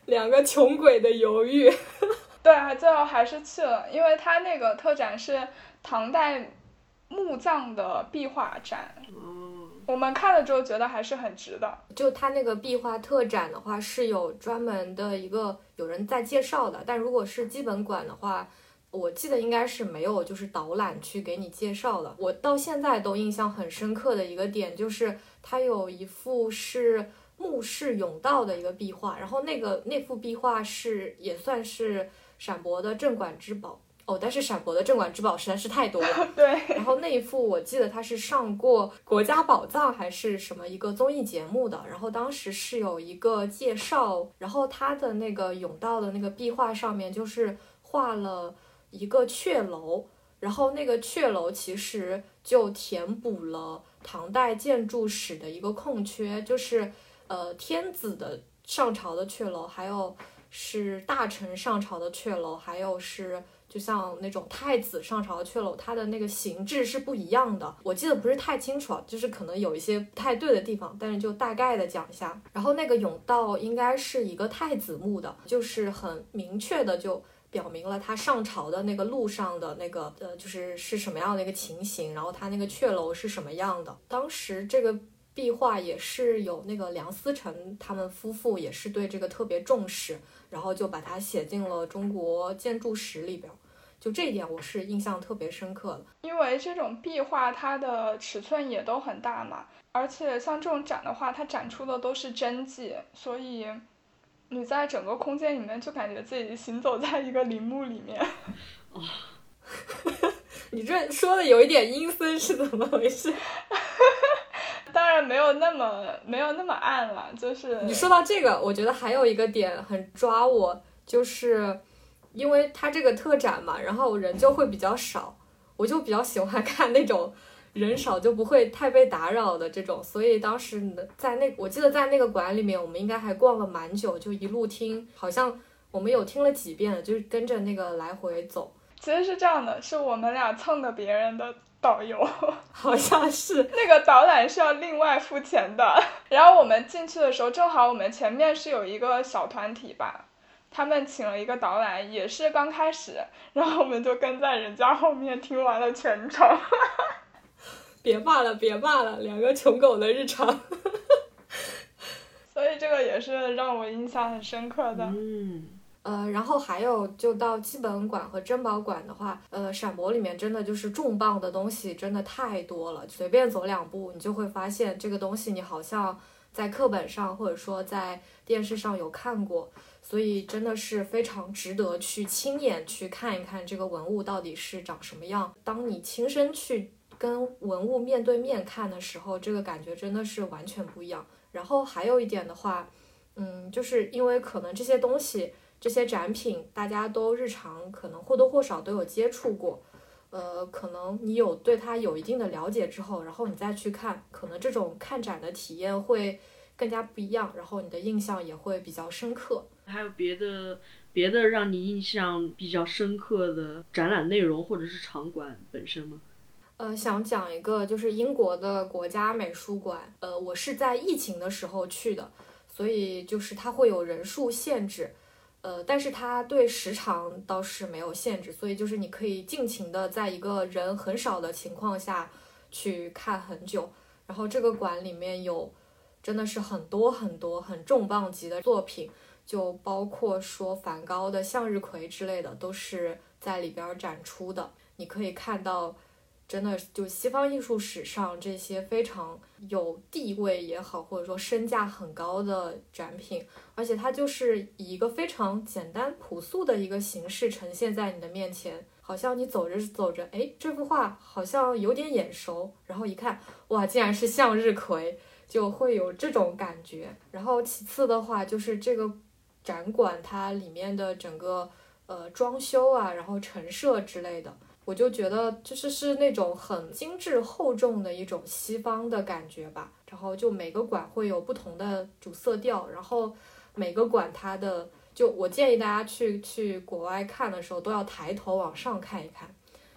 两个穷鬼的犹豫。对啊，最后还是去了，因为他那个特展是唐代墓葬的壁画展。嗯，我们看了之后觉得还是很值的。就他那个壁画特展的话，是有专门的一个有人在介绍的，但如果是基本馆的话，我记得应该是没有就是导览去给你介绍的。我到现在都印象很深刻的一个点就是，它有一幅是墓室甬道的一个壁画，然后那个那幅壁画是也算是。陕博的镇馆之宝哦，但是陕博的镇馆之宝实在是太多了。[LAUGHS] 对。然后那一幅我记得他是上过《国家宝藏》还是什么一个综艺节目的，然后当时是有一个介绍，然后他的那个甬道的那个壁画上面就是画了一个阙楼，然后那个阙楼其实就填补了唐代建筑史的一个空缺，就是呃天子的上朝的阙楼，还有。是大臣上朝的阙楼，还有是就像那种太子上朝的阙楼，它的那个形制是不一样的。我记得不是太清楚，就是可能有一些不太对的地方，但是就大概的讲一下。然后那个甬道应该是一个太子墓的，就是很明确的就表明了他上朝的那个路上的那个呃，就是是什么样的一个情形，然后他那个阙楼是什么样的。当时这个。壁画也是有那个梁思成他们夫妇也是对这个特别重视，然后就把它写进了中国建筑史里边，就这一点我是印象特别深刻的。因为这种壁画它的尺寸也都很大嘛，而且像这种展的话，它展出的都是真迹，所以你在整个空间里面就感觉自己行走在一个陵墓里面。哦，你这说的有一点阴森是怎么回事？[LAUGHS] 当然没有那么没有那么暗了，就是你说到这个，我觉得还有一个点很抓我，就是因为它这个特展嘛，然后人就会比较少，我就比较喜欢 [LAUGHS] 看那种人少就不会太被打扰的这种，所以当时在那我记得在那个馆里面，我们应该还逛了蛮久，就一路听，好像我们有听了几遍，就是跟着那个来回走。其实是这样的，是我们俩蹭的别人的。导游，[LAUGHS] 好像是 [LAUGHS] 那个导览是要另外付钱的。[LAUGHS] 然后我们进去的时候，正好我们前面是有一个小团体吧，他们请了一个导览，也是刚开始，然后我们就跟在人家后面听完了全程。别骂了，别骂了，两个穷狗的日常。所以这个也是让我印象很深刻的。嗯，呃，然后还有就到基本馆和珍宝馆的话，呃，陕博里面真的就是重磅的东西真的太多了，随便走两步，你就会发现这个东西你好像在课本上或者说在电视上有看过，所以真的是非常值得去亲眼去看一看这个文物到底是长什么样。当你亲身去跟文物面对面看的时候，这个感觉真的是完全不一样。然后还有一点的话，嗯，就是因为可能这些东西、这些展品，大家都日常可能或多或少都有接触过，呃，可能你有对它有一定的了解之后，然后你再去看，可能这种看展的体验会更加不一样，然后你的印象也会比较深刻。还有别的别的让你印象比较深刻的展览内容或者是场馆本身吗？呃，想讲一个就是英国的国家美术馆，呃，我是在疫情的时候去的，所以就是它会有人数限制，呃，但是它对时长倒是没有限制，所以就是你可以尽情的在一个人很少的情况下去看很久。然后这个馆里面有真的是很多很多很重磅级的作品，就包括说梵高的向日葵之类的，都是在里边展出的，你可以看到。真的就西方艺术史上这些非常有地位也好，或者说身价很高的展品，而且它就是以一个非常简单朴素的一个形式呈现在你的面前，好像你走着走着，哎，这幅画好像有点眼熟，然后一看，哇，竟然是向日葵，就会有这种感觉。然后其次的话，就是这个展馆它里面的整个呃装修啊，然后陈设之类的。我就觉得就是是那种很精致厚重的一种西方的感觉吧，然后就每个馆会有不同的主色调，然后每个馆它的就我建议大家去去国外看的时候都要抬头往上看一看，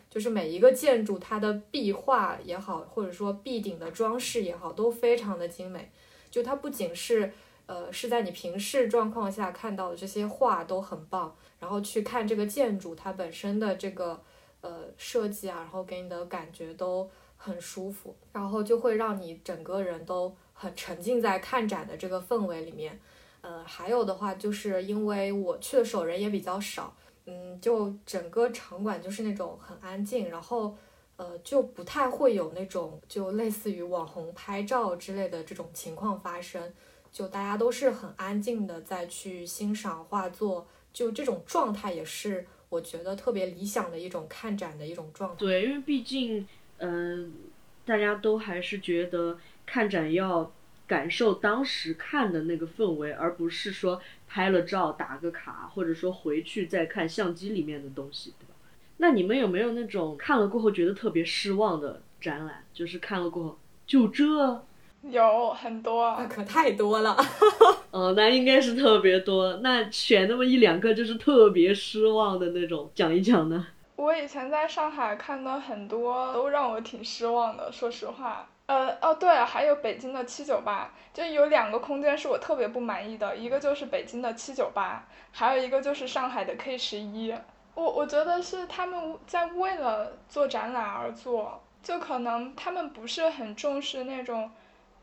就是每一个建筑它的壁画也好，或者说壁顶的装饰也好，都非常的精美，就它不仅是呃是在你平视状况下看到的这些画都很棒，然后去看这个建筑它本身的这个。呃，设计啊，然后给你的感觉都很舒服，然后就会让你整个人都很沉浸在看展的这个氛围里面。呃，还有的话，就是因为我去的时候人也比较少，嗯，就整个场馆就是那种很安静，然后呃，就不太会有那种就类似于网红拍照之类的这种情况发生，就大家都是很安静的在去欣赏画作，就这种状态也是。我觉得特别理想的一种看展的一种状态。对，因为毕竟，嗯，大家都还是觉得看展要感受当时看的那个氛围，而不是说拍了照打个卡，或者说回去再看相机里面的东西，对吧？那你们有没有那种看了过后觉得特别失望的展览？就是看了过后就这？有很多，那可太多了。[LAUGHS] 哦，那应该是特别多。那选那么一两个就是特别失望的那种，讲一讲呢？我以前在上海看的很多，都让我挺失望的。说实话，呃，哦对了，还有北京的七九八，就有两个空间是我特别不满意的，一个就是北京的七九八，还有一个就是上海的 K 十一。我我觉得是他们在为了做展览而做，就可能他们不是很重视那种。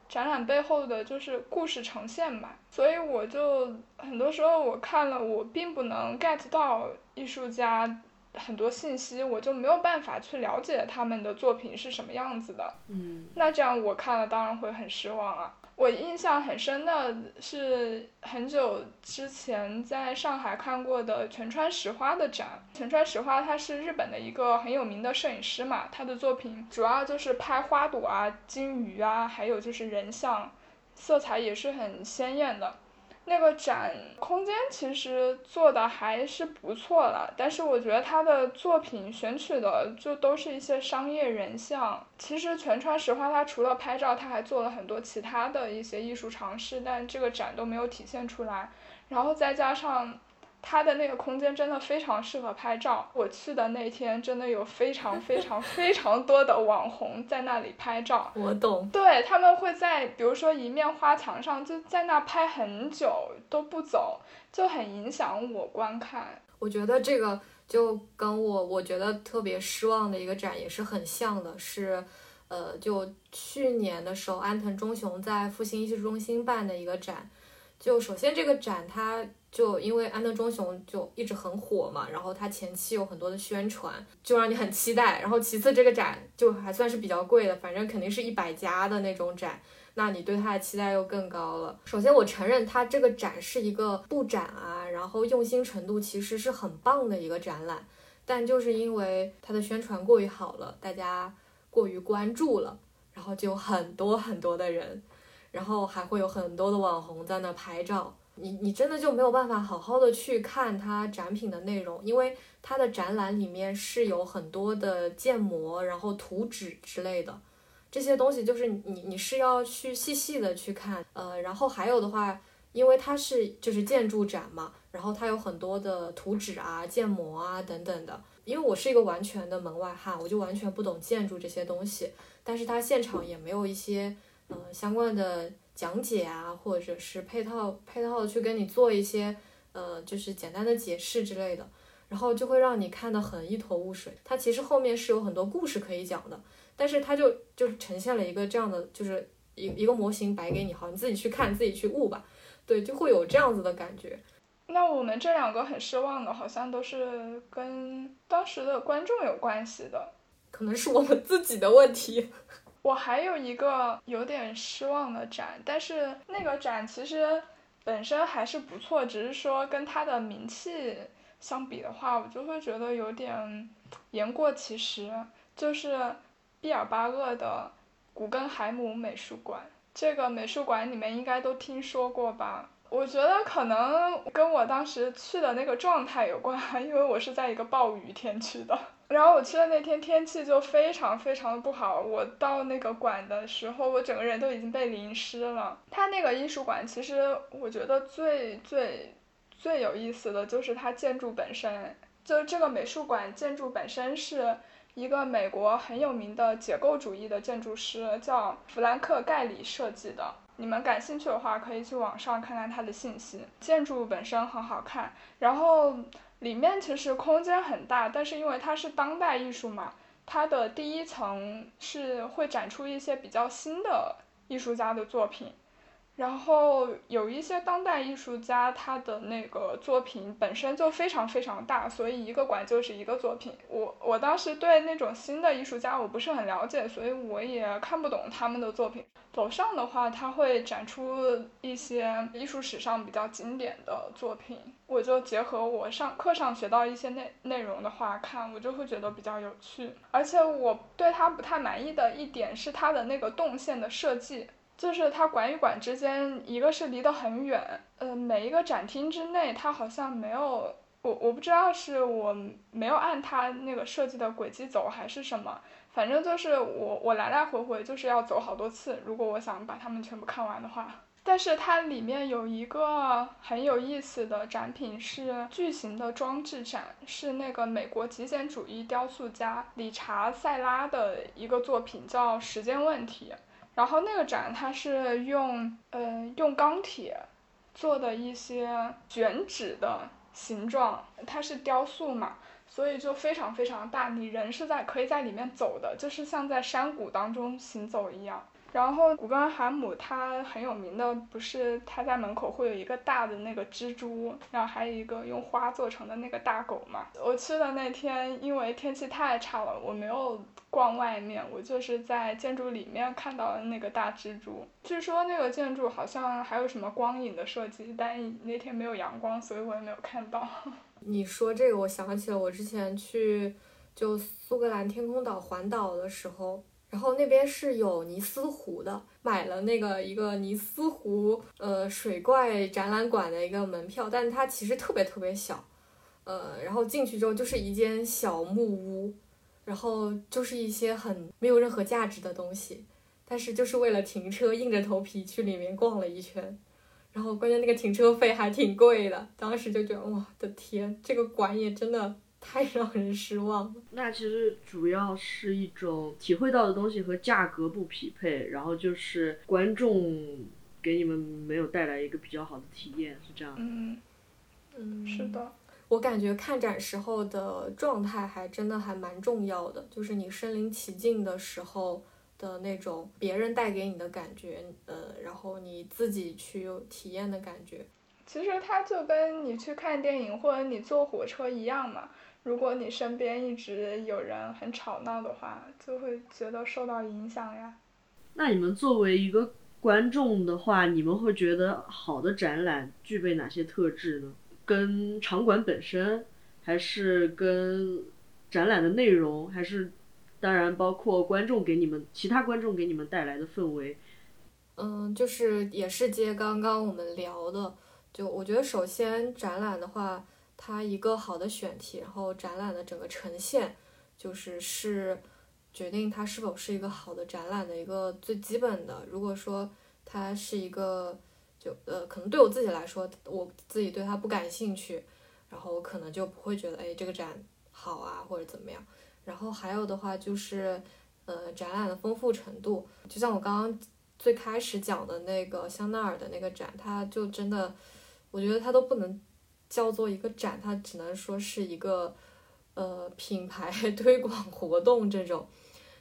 展览背后的就是故事呈现吧，所以我就很多时候我看了，我并不能 get 到艺术家很多信息，我就没有办法去了解他们的作品是什么样子的。嗯，那这样我看了当然会很失望啊。我印象很深的是很久之前在上海看过的全川石花的展。全川石花他是日本的一个很有名的摄影师嘛，他的作品主要就是拍花朵啊、金鱼啊，还有就是人像，色彩也是很鲜艳的。那个展空间其实做的还是不错了，但是我觉得他的作品选取的就都是一些商业人像。其实全川石花他除了拍照，他还做了很多其他的一些艺术尝试，但这个展都没有体现出来。然后再加上它的那个空间真的非常适合拍照。我去的那天，真的有非常非常 [LAUGHS] 非常多的网红在那里拍照。我懂。对，他们会在比如说一面花墙上就在那拍很久都不走，就很影响我观看。我觉得这个就跟我我觉得特别失望的一个展也是很像的，是，呃，就去年的时候，安藤忠雄在复兴艺术中心办的一个展。就首先这个展，它就因为安藤忠雄就一直很火嘛，然后它前期有很多的宣传，就让你很期待。然后其次这个展就还算是比较贵的，反正肯定是一百家的那种展，那你对它的期待又更高了。首先我承认它这个展是一个布展啊，然后用心程度其实是很棒的一个展览，但就是因为它的宣传过于好了，大家过于关注了，然后就有很多很多的人。然后还会有很多的网红在那拍照，你你真的就没有办法好好的去看它展品的内容，因为它的展览里面是有很多的建模，然后图纸之类的，这些东西就是你你是要去细细的去看，呃，然后还有的话，因为它是就是建筑展嘛，然后它有很多的图纸啊、建模啊等等的，因为我是一个完全的门外汉，我就完全不懂建筑这些东西，但是它现场也没有一些。呃，相关的讲解啊，或者是配套配套的去跟你做一些呃，就是简单的解释之类的，然后就会让你看得很一头雾水。它其实后面是有很多故事可以讲的，但是它就就是呈现了一个这样的，就是一一个模型摆给你，好，你自己去看，自己去悟吧。对，就会有这样子的感觉。那我们这两个很失望的，好像都是跟当时的观众有关系的，可能是我们自己的问题。我还有一个有点失望的展，但是那个展其实本身还是不错，只是说跟它的名气相比的话，我就会觉得有点言过其实。就是毕尔巴鄂的古根海姆美术馆，这个美术馆你们应该都听说过吧？我觉得可能跟我当时去的那个状态有关，因为我是在一个暴雨天去的。然后我去的那天天气就非常非常的不好，我到那个馆的时候，我整个人都已经被淋湿了。它那个艺术馆其实我觉得最最最有意思的就是它建筑本身，就是这个美术馆建筑本身是一个美国很有名的解构主义的建筑师叫弗兰克盖里设计的。你们感兴趣的话，可以去网上看看他的信息。建筑本身很好看，然后。里面其实空间很大，但是因为它是当代艺术嘛，它的第一层是会展出一些比较新的艺术家的作品。然后有一些当代艺术家，他的那个作品本身就非常非常大，所以一个馆就是一个作品。我我当时对那种新的艺术家我不是很了解，所以我也看不懂他们的作品。楼上的话，他会展出一些艺术史上比较经典的作品，我就结合我上课上学到一些内内容的话看，我就会觉得比较有趣。而且我对他不太满意的一点是他的那个动线的设计。就是它馆与馆之间，一个是离得很远，呃，每一个展厅之内，它好像没有，我我不知道是我没有按它那个设计的轨迹走还是什么，反正就是我我来来回回就是要走好多次，如果我想把它们全部看完的话。但是它里面有一个很有意思的展品是巨型的装置展，是那个美国极简主义雕塑家理查塞拉的一个作品，叫《时间问题》。然后那个展，它是用呃用钢铁做的一些卷纸的形状，它是雕塑嘛，所以就非常非常大，你人是在可以在里面走的，就是像在山谷当中行走一样。然后古根海姆他很有名的不是他在门口会有一个大的那个蜘蛛，然后还有一个用花做成的那个大狗嘛。我去的那天因为天气太差了，我没有逛外面，我就是在建筑里面看到了那个大蜘蛛。据说那个建筑好像还有什么光影的设计，但那天没有阳光，所以我也没有看到。[LAUGHS] 你说这个，我想起了我之前去就苏格兰天空岛环岛的时候。然后那边是有尼斯湖的，买了那个一个尼斯湖呃水怪展览馆的一个门票，但它其实特别特别小，呃，然后进去之后就是一间小木屋，然后就是一些很没有任何价值的东西，但是就是为了停车硬着头皮去里面逛了一圈，然后关键那个停车费还挺贵的，当时就觉得哇的天，这个馆也真的太让人失望了。那其实主要是一种体会到的东西和价格不匹配，然后就是观众给你们没有带来一个比较好的体验，是这样。嗯，嗯，是的，我感觉看展时候的状态还真的还蛮重要的，就是你身临其境的时候的那种别人带给你的感觉，呃，然后你自己去体验的感觉。其实它就跟你去看电影或者你坐火车一样嘛。如果你身边一直有人很吵闹的话，就会觉得受到影响呀。那你们作为一个观众的话，你们会觉得好的展览具备哪些特质呢？跟场馆本身，还是跟展览的内容，还是当然包括观众给你们其他观众给你们带来的氛围？嗯，就是也是接刚刚我们聊的，就我觉得首先展览的话，它一个好的选题，然后展览的整个呈现，就是是决定它是否是一个好的展览的一个最基本的。如果说它是一个就呃，可能对我自己来说，我自己对它不感兴趣，然后我可能就不会觉得哎这个展好啊或者怎么样。然后还有的话就是呃展览的丰富程度，就像我刚刚最开始讲的那个香奈儿的那个展，它就真的，我觉得它都不能叫做一个展，它只能说是一个呃品牌 [LAUGHS] 推广活动这种，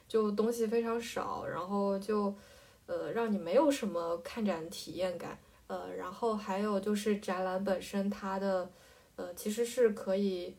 就东西非常少，然后就呃让你没有什么看展体验感，呃，然后还有就是展览本身它的呃其实是可以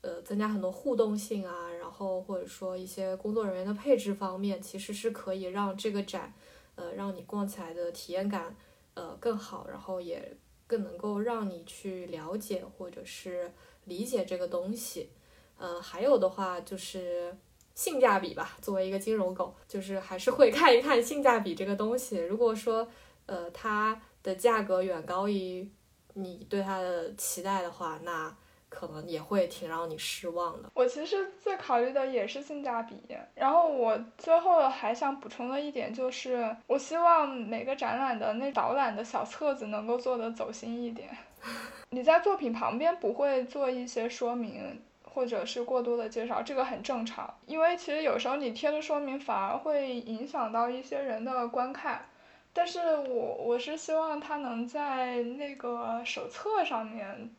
呃增加很多互动性啊，然后或者说一些工作人员的配置方面，其实是可以让这个展。呃，让你逛起来的体验感呃更好，然后也更能够让你去了解或者是理解这个东西。呃，还有的话就是性价比吧。作为一个金融狗，就是还是会看一看性价比这个东西。如果说呃它的价格远高于你对它的期待的话，那可能也会挺让你失望的。我其实最考虑的也是性价比，然后我最后还想补充的一点就是，我希望每个展览的那导览的小册子能够做得走心一点。[LAUGHS] 你在作品旁边不会做一些说明，或者是过多的介绍，这个很正常，因为其实有时候你贴的说明反而会影响到一些人的观看。但是我我是希望他能在那个手册上面。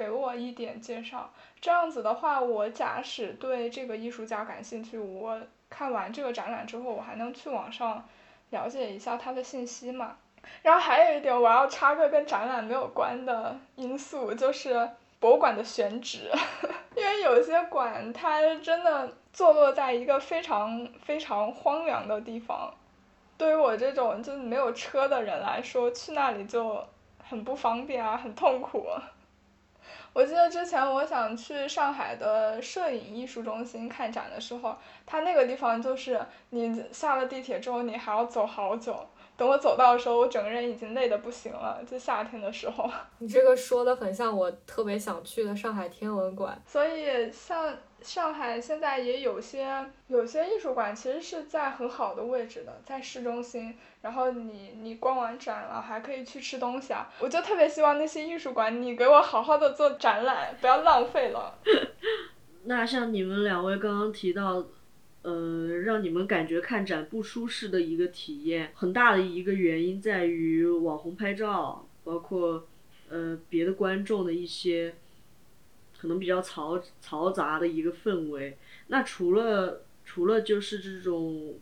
给我一点介绍，这样子的话，我假使对这个艺术家感兴趣，我看完这个展览之后，我还能去网上了解一下他的信息嘛。然后还有一点，我要插个跟展览没有关的因素，就是博物馆的选址，[LAUGHS] 因为有些馆它真的坐落在一个非常非常荒凉的地方，对于我这种就是没有车的人来说，去那里就很不方便啊，很痛苦。我记得之前我想去上海的摄影艺术中心看展的时候，它那个地方就是你下了地铁之后，你还要走好久。等我走到的时候，我整个人已经累得不行了，就夏天的时候。[LAUGHS] 你这个说的很像我特别想去的上海天文馆。所以像上海现在也有些有些艺术馆其实是在很好的位置的，在市中心。然后你你逛完展了，还可以去吃东西啊！我就特别希望那些艺术馆，你给我好好的做展览，不要浪费了。[LAUGHS] 那像你们两位刚刚提到，呃，让你们感觉看展不舒适的一个体验，很大的一个原因在于网红拍照，包括呃别的观众的一些可能比较嘈嘈杂的一个氛围。那除了除了就是这种。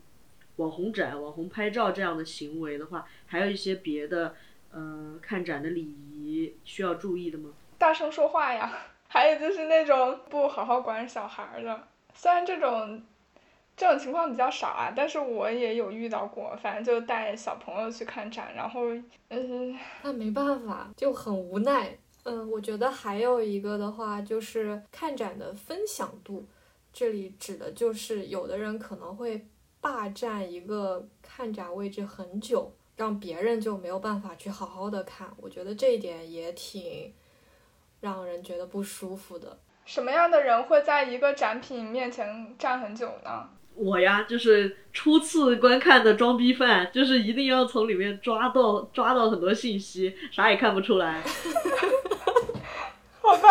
网红展、网红拍照这样的行为的话，还有一些别的，呃，看展的礼仪需要注意的吗？大声说话呀，[LAUGHS] 还有就是那种不好好管小孩的。虽然这种这种情况比较少啊，但是我也有遇到过。反正就带小朋友去看展，然后，嗯，那没办法，就很无奈。嗯，我觉得还有一个的话，就是看展的分享度，这里指的就是有的人可能会。霸占一个看展位置很久，让别人就没有办法去好好的看。我觉得这一点也挺让人觉得不舒服的。什么样的人会在一个展品面前站很久呢？我呀，就是初次观看的装逼犯，就是一定要从里面抓到抓到很多信息，啥也看不出来。[LAUGHS] [LAUGHS] 好吧，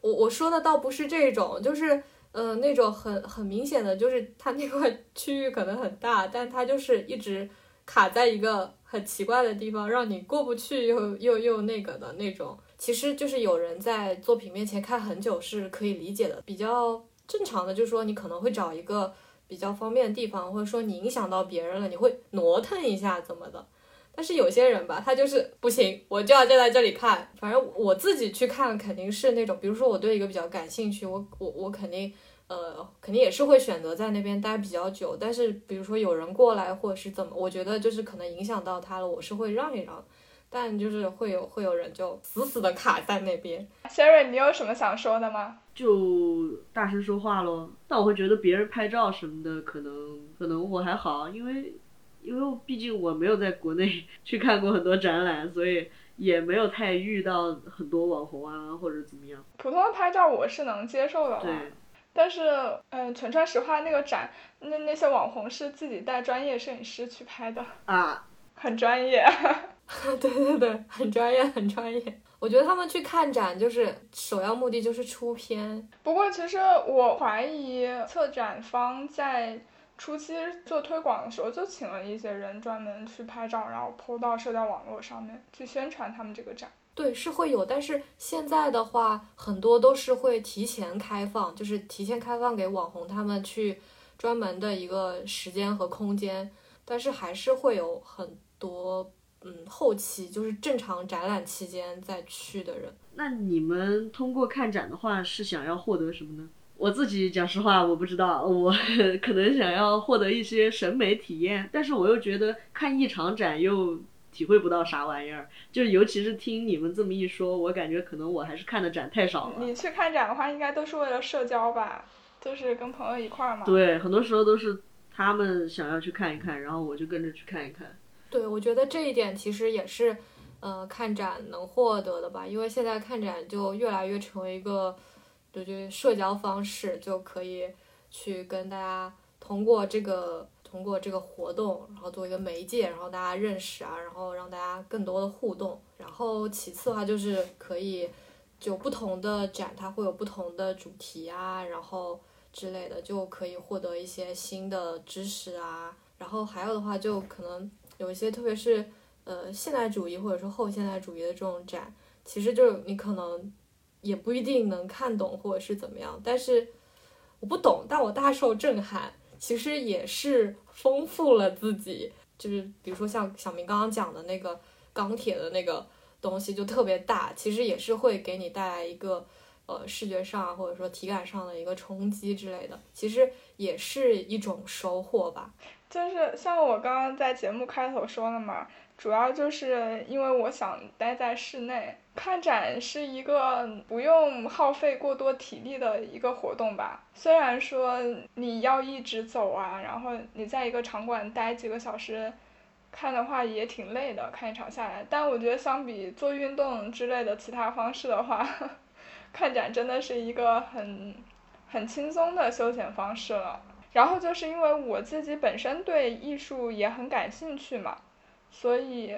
我我说的倒不是这种，就是呃那种很很明显的，就是它那块区域可能很大，但它就是一直卡在一个很奇怪的地方，让你过不去又又又那个的那种。其实就是有人在作品面前看很久是可以理解的，比较正常的，就是说你可能会找一个比较方便的地方，或者说你影响到别人了，你会挪腾一下怎么的。但是有些人吧，他就是不行，我就要站在这里看。反正我自己去看，肯定是那种，比如说我对一个比较感兴趣，我我我肯定，呃，肯定也是会选择在那边待比较久。但是比如说有人过来或者是怎么，我觉得就是可能影响到他了，我是会让一让。但就是会有会有人就死死的卡在那边。Sherry，你有什么想说的吗？就大声说话咯。但我会觉得别人拍照什么的，可能可能我还好，因为。因为毕竟我没有在国内 [LAUGHS] 去看过很多展览，所以也没有太遇到很多网红啊或者怎么样。普通的拍照我是能接受的，对。但是，嗯，全川石化那个展，那那些网红是自己带专业摄影师去拍的啊，[LAUGHS] 很专业。[LAUGHS] 对对对，很专业，很专业。我觉得他们去看展就是首要目的就是出片。不过，其实我怀疑策展方在。初期做推广的时候，就请了一些人专门去拍照，然后 PO 到社交网络上面去宣传他们这个展。对，是会有，但是现在的话，很多都是会提前开放，就是提前开放给网红他们去专门的一个时间和空间，但是还是会有很多嗯后期就是正常展览期间再去的人。那你们通过看展的话，是想要获得什么呢？我自己讲实话，我不知道，我 [LAUGHS] 可能想要获得一些审美体验，但是我又觉得看一场展又体会不到啥玩意儿，就尤其是听你们这么一说，我感觉可能我还是看的展太少了。你去看展的话，应该都是为了社交吧？就是跟朋友一块儿嘛？对，很多时候都是他们想要去看一看，然后我就跟着去看一看。对，我觉得这一点其实也是，呃，看展能获得的吧，因为现在看展就越来越成为一个。对，就社交方式就可以去跟大家通过这个通过这个活动，然后做一个媒介，然后大家认识啊，然后让大家更多的互动。然后其次的话就是可以就不同的展，它会有不同的主题啊，然后之类的就可以获得一些新的知识啊。然后还有的话就可能有一些，特别是呃现代主义或者说后现代主义的这种展，其实就是你可能。也不一定能看懂或者是怎么样，但是我不懂，但我大受震撼。其实也是丰富了自己，就是比如说像小明刚刚讲的那个钢铁的那个东西，就特别大，其实也是会给你带来一个呃视觉上或者说体感上的一个冲击之类的，其实也是一种收获吧。就是像我刚刚在节目开头说的嘛。主要就是因为我想待在室内看展，是一个不用耗费过多体力的一个活动吧。虽然说你要一直走啊，然后你在一个场馆待几个小时，看的话也挺累的，看一场下来。但我觉得相比做运动之类的其他方式的话，[LAUGHS] 看展真的是一个很很轻松的休闲方式了。然后就是因为我自己本身对艺术也很感兴趣嘛。所以，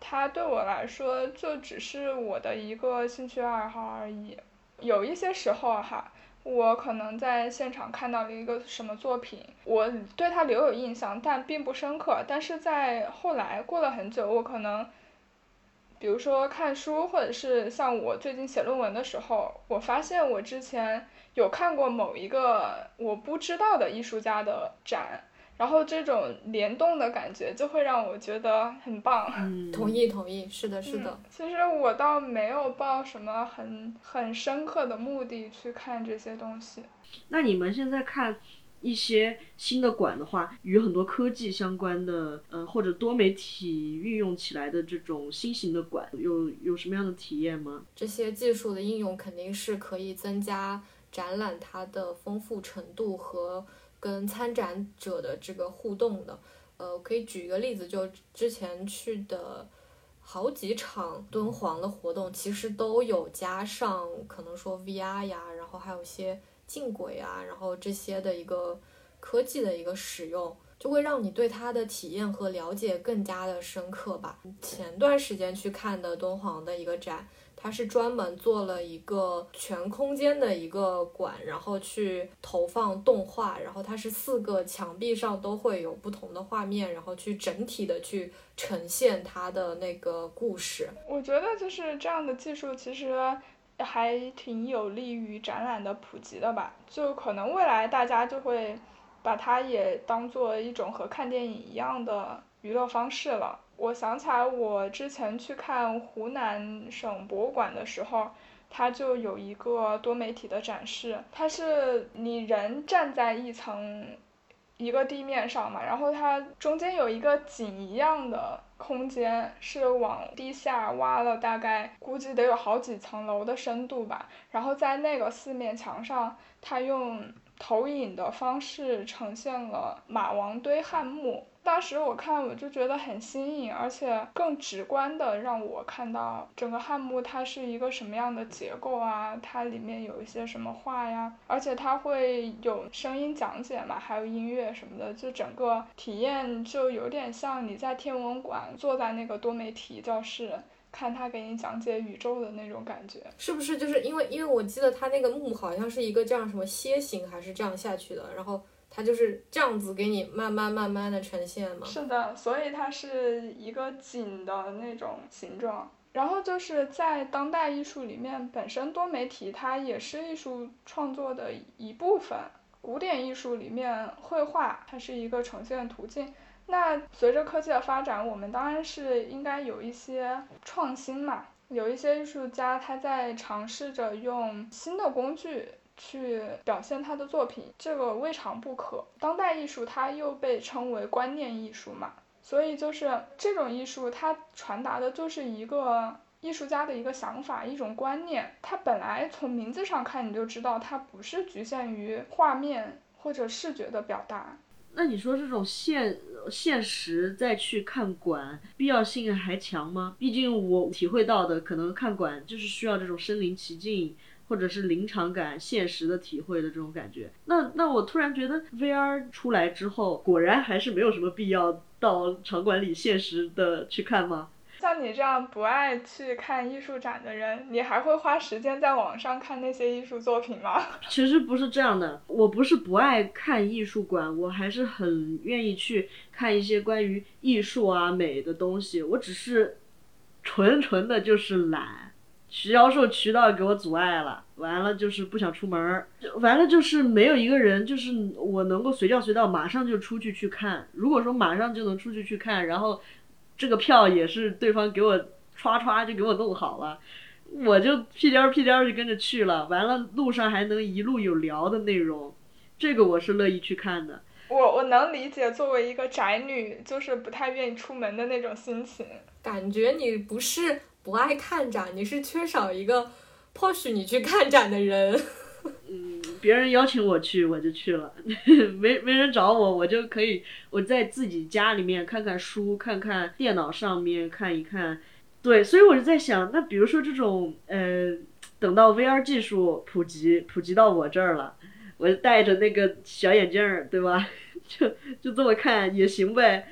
它对我来说就只是我的一个兴趣爱好而已。有一些时候哈，我可能在现场看到了一个什么作品，我对它留有印象，但并不深刻。但是在后来过了很久，我可能，比如说看书，或者是像我最近写论文的时候，我发现我之前有看过某一个我不知道的艺术家的展。然后这种联动的感觉就会让我觉得很棒。嗯，同意同意，是的，是的。其实我倒没有抱什么很很深刻的目的去看这些东西。那你们现在看一些新的馆的话，与很多科技相关的，呃，或者多媒体运用起来的这种新型的馆，有有什么样的体验吗？这些技术的应用肯定是可以增加展览它的丰富程度和。跟参展者的这个互动的，呃，可以举一个例子，就之前去的好几场敦煌的活动，其实都有加上可能说 VR 呀，然后还有一些镜轨啊，然后这些的一个科技的一个使用，就会让你对它的体验和了解更加的深刻吧。前段时间去看的敦煌的一个展。它是专门做了一个全空间的一个馆，然后去投放动画，然后它是四个墙壁上都会有不同的画面，然后去整体的去呈现它的那个故事。我觉得就是这样的技术，其实还挺有利于展览的普及的吧。就可能未来大家就会把它也当做一种和看电影一样的娱乐方式了。我想起来，我之前去看湖南省博物馆的时候，它就有一个多媒体的展示。它是你人站在一层一个地面上嘛，然后它中间有一个井一样的空间，是往地下挖了大概估计得有好几层楼的深度吧。然后在那个四面墙上，它用投影的方式呈现了马王堆汉墓。当时我看我就觉得很新颖，而且更直观的让我看到整个汉墓它是一个什么样的结构啊，它里面有一些什么画呀，而且它会有声音讲解嘛，还有音乐什么的，就整个体验就有点像你在天文馆坐在那个多媒体教室看他给你讲解宇宙的那种感觉，是不是？就是因为因为我记得他那个木好像是一个这样什么楔形还是这样下去的，然后。他就是这样子给你慢慢慢慢的呈现嘛？是的，所以它是一个井的那种形状。然后就是在当代艺术里面，本身多媒体它也是艺术创作的一部分。古典艺术里面，绘画它是一个呈现途径。那随着科技的发展，我们当然是应该有一些创新嘛。有一些艺术家他在尝试着用新的工具。去表现他的作品，这个未尝不可。当代艺术它又被称为观念艺术嘛，所以就是这种艺术，它传达的就是一个艺术家的一个想法、一种观念。它本来从名字上看，你就知道它不是局限于画面或者视觉的表达。那你说这种现现实再去看馆，必要性还强吗？毕竟我体会到的，可能看馆就是需要这种身临其境。或者是临场感、现实的体会的这种感觉，那那我突然觉得 VR 出来之后，果然还是没有什么必要到场馆里现实的去看吗？像你这样不爱去看艺术展的人，你还会花时间在网上看那些艺术作品吗？[LAUGHS] 其实不是这样的，我不是不爱看艺术馆，我还是很愿意去看一些关于艺术啊美的东西，我只是纯纯的就是懒。销售渠道给我阻碍了，完了就是不想出门儿，完了就是没有一个人，就是我能够随叫随到，马上就出去去看。如果说马上就能出去去看，然后这个票也是对方给我歘歘就给我弄好了，我就屁颠儿屁颠儿就跟着去了。完了路上还能一路有聊的内容，这个我是乐意去看的。我我能理解，作为一个宅女，就是不太愿意出门的那种心情。感觉你不是。不爱看展，你是缺少一个迫使你去看展的人。[LAUGHS] 嗯，别人邀请我去，我就去了；[LAUGHS] 没没人找我，我就可以我在自己家里面看看书，看看电脑上面看一看。对，所以我就在想，那比如说这种，呃，等到 VR 技术普及，普及到我这儿了，我就戴着那个小眼镜儿，对吧？[LAUGHS] 就就这么看也行呗，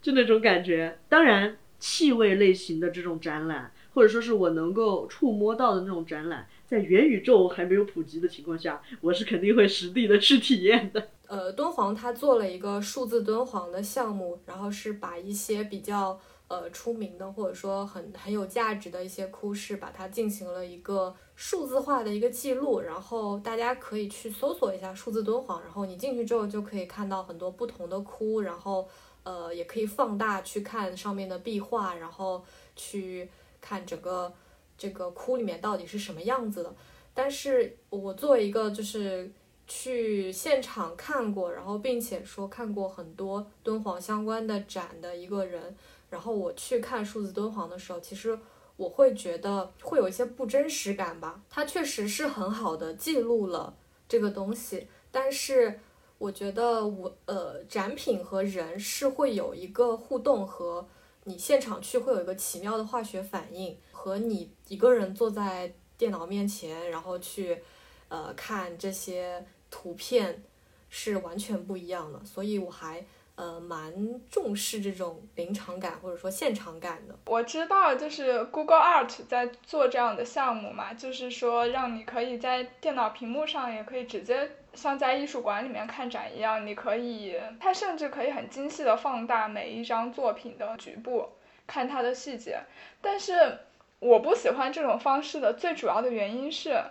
就那种感觉。当然，气味类型的这种展览。或者说是我能够触摸到的那种展览，在元宇宙还没有普及的情况下，我是肯定会实地的去体验的。[LAUGHS] 呃，敦煌它做了一个数字敦煌的项目，然后是把一些比较呃出名的或者说很很有价值的一些窟室，把它进行了一个数字化的一个记录，然后大家可以去搜索一下数字敦煌，然后你进去之后就可以看到很多不同的窟，然后呃也可以放大去看上面的壁画，然后去。看整个这个窟里面到底是什么样子的，但是我作为一个就是去现场看过，然后并且说看过很多敦煌相关的展的一个人，然后我去看数字敦煌的时候，其实我会觉得会有一些不真实感吧。它确实是很好的记录了这个东西，但是我觉得我呃展品和人是会有一个互动和。你现场去会有一个奇妙的化学反应，和你一个人坐在电脑面前，然后去，呃，看这些图片是完全不一样的，所以我还呃蛮重视这种临场感或者说现场感的。我知道，就是 Google Art 在做这样的项目嘛，就是说让你可以在电脑屏幕上也可以直接像在艺术馆里面看展一样，你可以，它甚至可以很精细的放大每一张作品的局部，看它的细节。但是我不喜欢这种方式的最主要的原因是，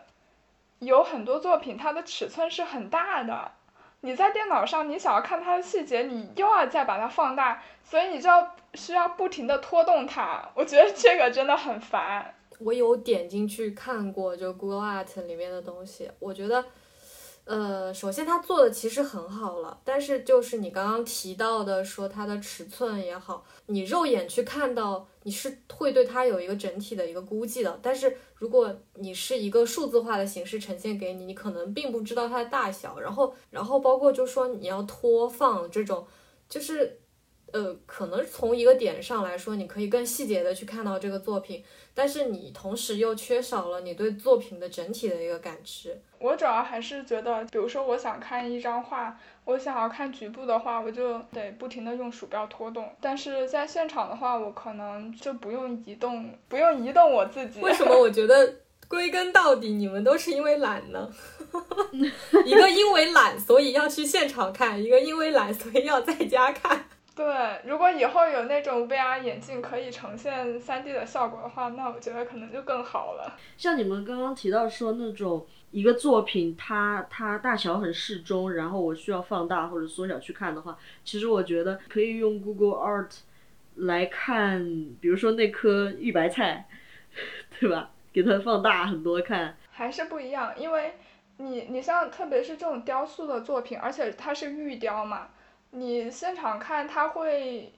有很多作品它的尺寸是很大的。你在电脑上，你想要看它的细节，你又要再把它放大，所以你就要需要不停的拖动它。我觉得这个真的很烦。我有点进去看过，就 Google Art 里面的东西，我觉得。呃，首先它做的其实很好了，但是就是你刚刚提到的，说它的尺寸也好，你肉眼去看到，你是会对它有一个整体的一个估计的。但是如果你是一个数字化的形式呈现给你，你可能并不知道它的大小。然后，然后包括就说你要拖放这种，就是。呃，可能从一个点上来说，你可以更细节的去看到这个作品，但是你同时又缺少了你对作品的整体的一个感知。我主要还是觉得，比如说我想看一张画，我想要看局部的话，我就得不停的用鼠标拖动。但是在现场的话，我可能就不用移动，不用移动我自己。为什么？我觉得归根到底，你们都是因为懒呢？[LAUGHS] 一个因为懒，所以要去现场看；一个因为懒，所以要在家看。对，如果以后有那种 VR 眼镜可以呈现 3D 的效果的话，那我觉得可能就更好了。像你们刚刚提到说那种一个作品，它它大小很适中，然后我需要放大或者缩小去看的话，其实我觉得可以用 Google Art 来看，比如说那颗玉白菜，[LAUGHS] 对吧？给它放大很多看，还是不一样，因为你你像特别是这种雕塑的作品，而且它是玉雕嘛。你现场看，它会，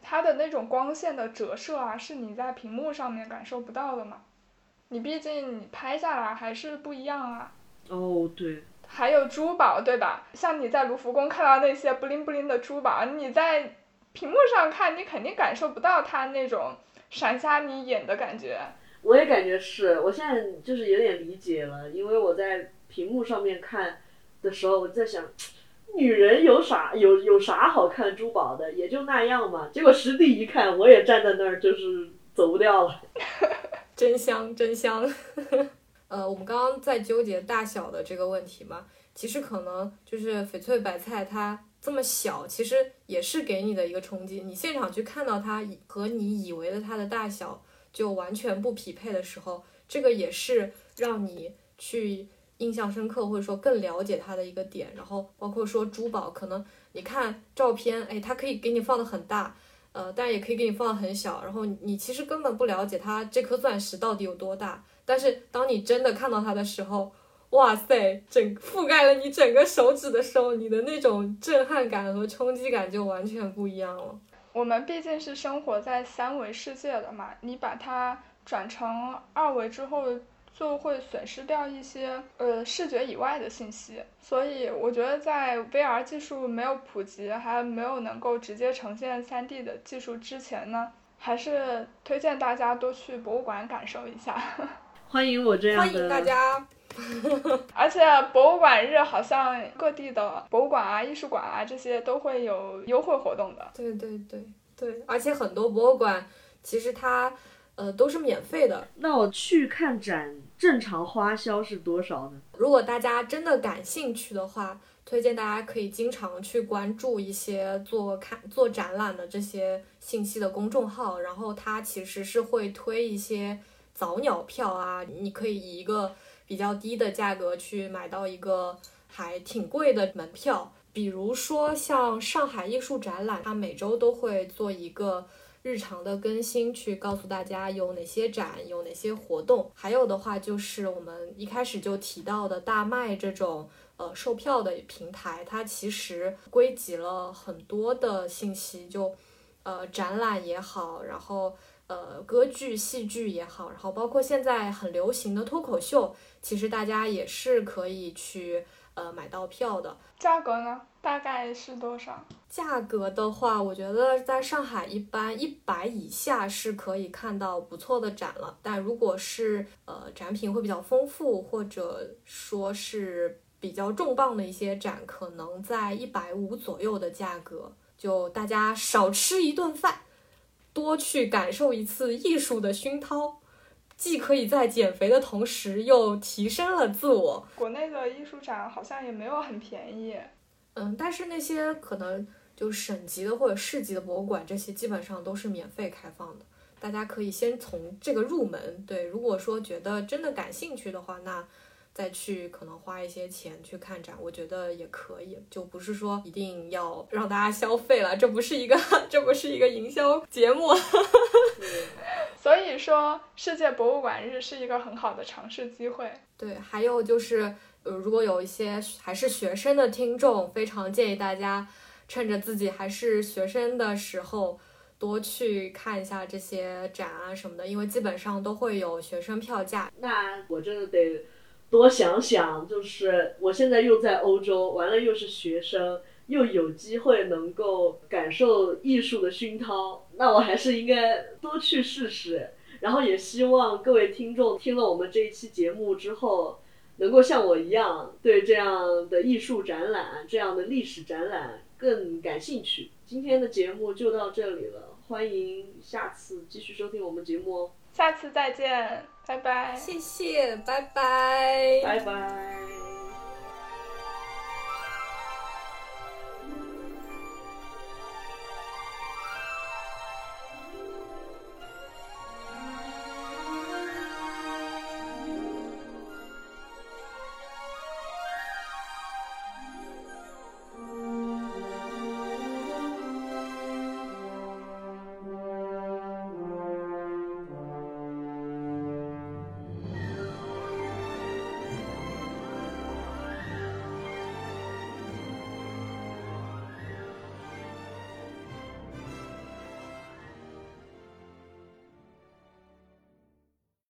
它的那种光线的折射啊，是你在屏幕上面感受不到的嘛？你毕竟你拍下来还是不一样啊。哦，对。还有珠宝，对吧？像你在卢浮宫看到那些布灵布灵的珠宝，你在屏幕上看，你肯定感受不到它那种闪瞎你眼的感觉。我也感觉是，我现在就是有点理解了，因为我在屏幕上面看的时候，我在想。女人有啥有有啥好看珠宝的，也就那样嘛。结果实地一看，我也站在那儿，就是走不掉了。[LAUGHS] 真香，真香。[LAUGHS] 呃，我们刚刚在纠结大小的这个问题嘛，其实可能就是翡翠白菜它这么小，其实也是给你的一个冲击。你现场去看到它和你以为的它的大小就完全不匹配的时候，这个也是让你去。印象深刻，或者说更了解它的一个点，然后包括说珠宝，可能你看照片，哎，它可以给你放的很大，呃，但也可以给你放的很小，然后你其实根本不了解它这颗钻石到底有多大，但是当你真的看到它的时候，哇塞，整覆盖了你整个手指的时候，你的那种震撼感和冲击感就完全不一样了。我们毕竟是生活在三维世界的嘛，你把它转成二维之后。就会损失掉一些呃视觉以外的信息，所以我觉得在 VR 技术没有普及，还没有能够直接呈现 3D 的技术之前呢，还是推荐大家多去博物馆感受一下。[LAUGHS] 欢迎我这样的。欢迎大家。[LAUGHS] 而且博物馆日好像各地的博物馆啊、艺术馆啊这些都会有优惠活动的。对对对对，而且很多博物馆其实它。呃，都是免费的。那我去看展，正常花销是多少呢？如果大家真的感兴趣的话，推荐大家可以经常去关注一些做看做展览的这些信息的公众号，然后它其实是会推一些早鸟票啊，你可以以一个比较低的价格去买到一个还挺贵的门票。比如说像上海艺术展览，它每周都会做一个。日常的更新，去告诉大家有哪些展，有哪些活动。还有的话，就是我们一开始就提到的大麦这种呃售票的平台，它其实归集了很多的信息，就呃展览也好，然后呃歌剧、戏剧也好，然后包括现在很流行的脱口秀，其实大家也是可以去呃买到票的。价格呢？大概是多少？价格的话，我觉得在上海一般一百以下是可以看到不错的展了。但如果是呃展品会比较丰富，或者说是比较重磅的一些展，可能在一百五左右的价格，就大家少吃一顿饭，多去感受一次艺术的熏陶，既可以在减肥的同时又提升了自我。国内的艺术展好像也没有很便宜。嗯，但是那些可能就省级的或者市级的博物馆，这些基本上都是免费开放的，大家可以先从这个入门。对，如果说觉得真的感兴趣的话，那再去可能花一些钱去看展，我觉得也可以，就不是说一定要让大家消费了，这不是一个 [LAUGHS] 这不是一个营销节目。[LAUGHS] 所以说，世界博物馆日是一个很好的尝试机会。对，还有就是。呃，如果有一些还是学生的听众，非常建议大家趁着自己还是学生的时候，多去看一下这些展啊什么的，因为基本上都会有学生票价。那我真的得多想想，就是我现在又在欧洲，完了又是学生，又有机会能够感受艺术的熏陶，那我还是应该多去试试。然后也希望各位听众听了我们这一期节目之后。能够像我一样对这样的艺术展览、这样的历史展览更感兴趣。今天的节目就到这里了，欢迎下次继续收听我们节目哦。下次再见，拜拜。谢谢，拜拜，拜拜。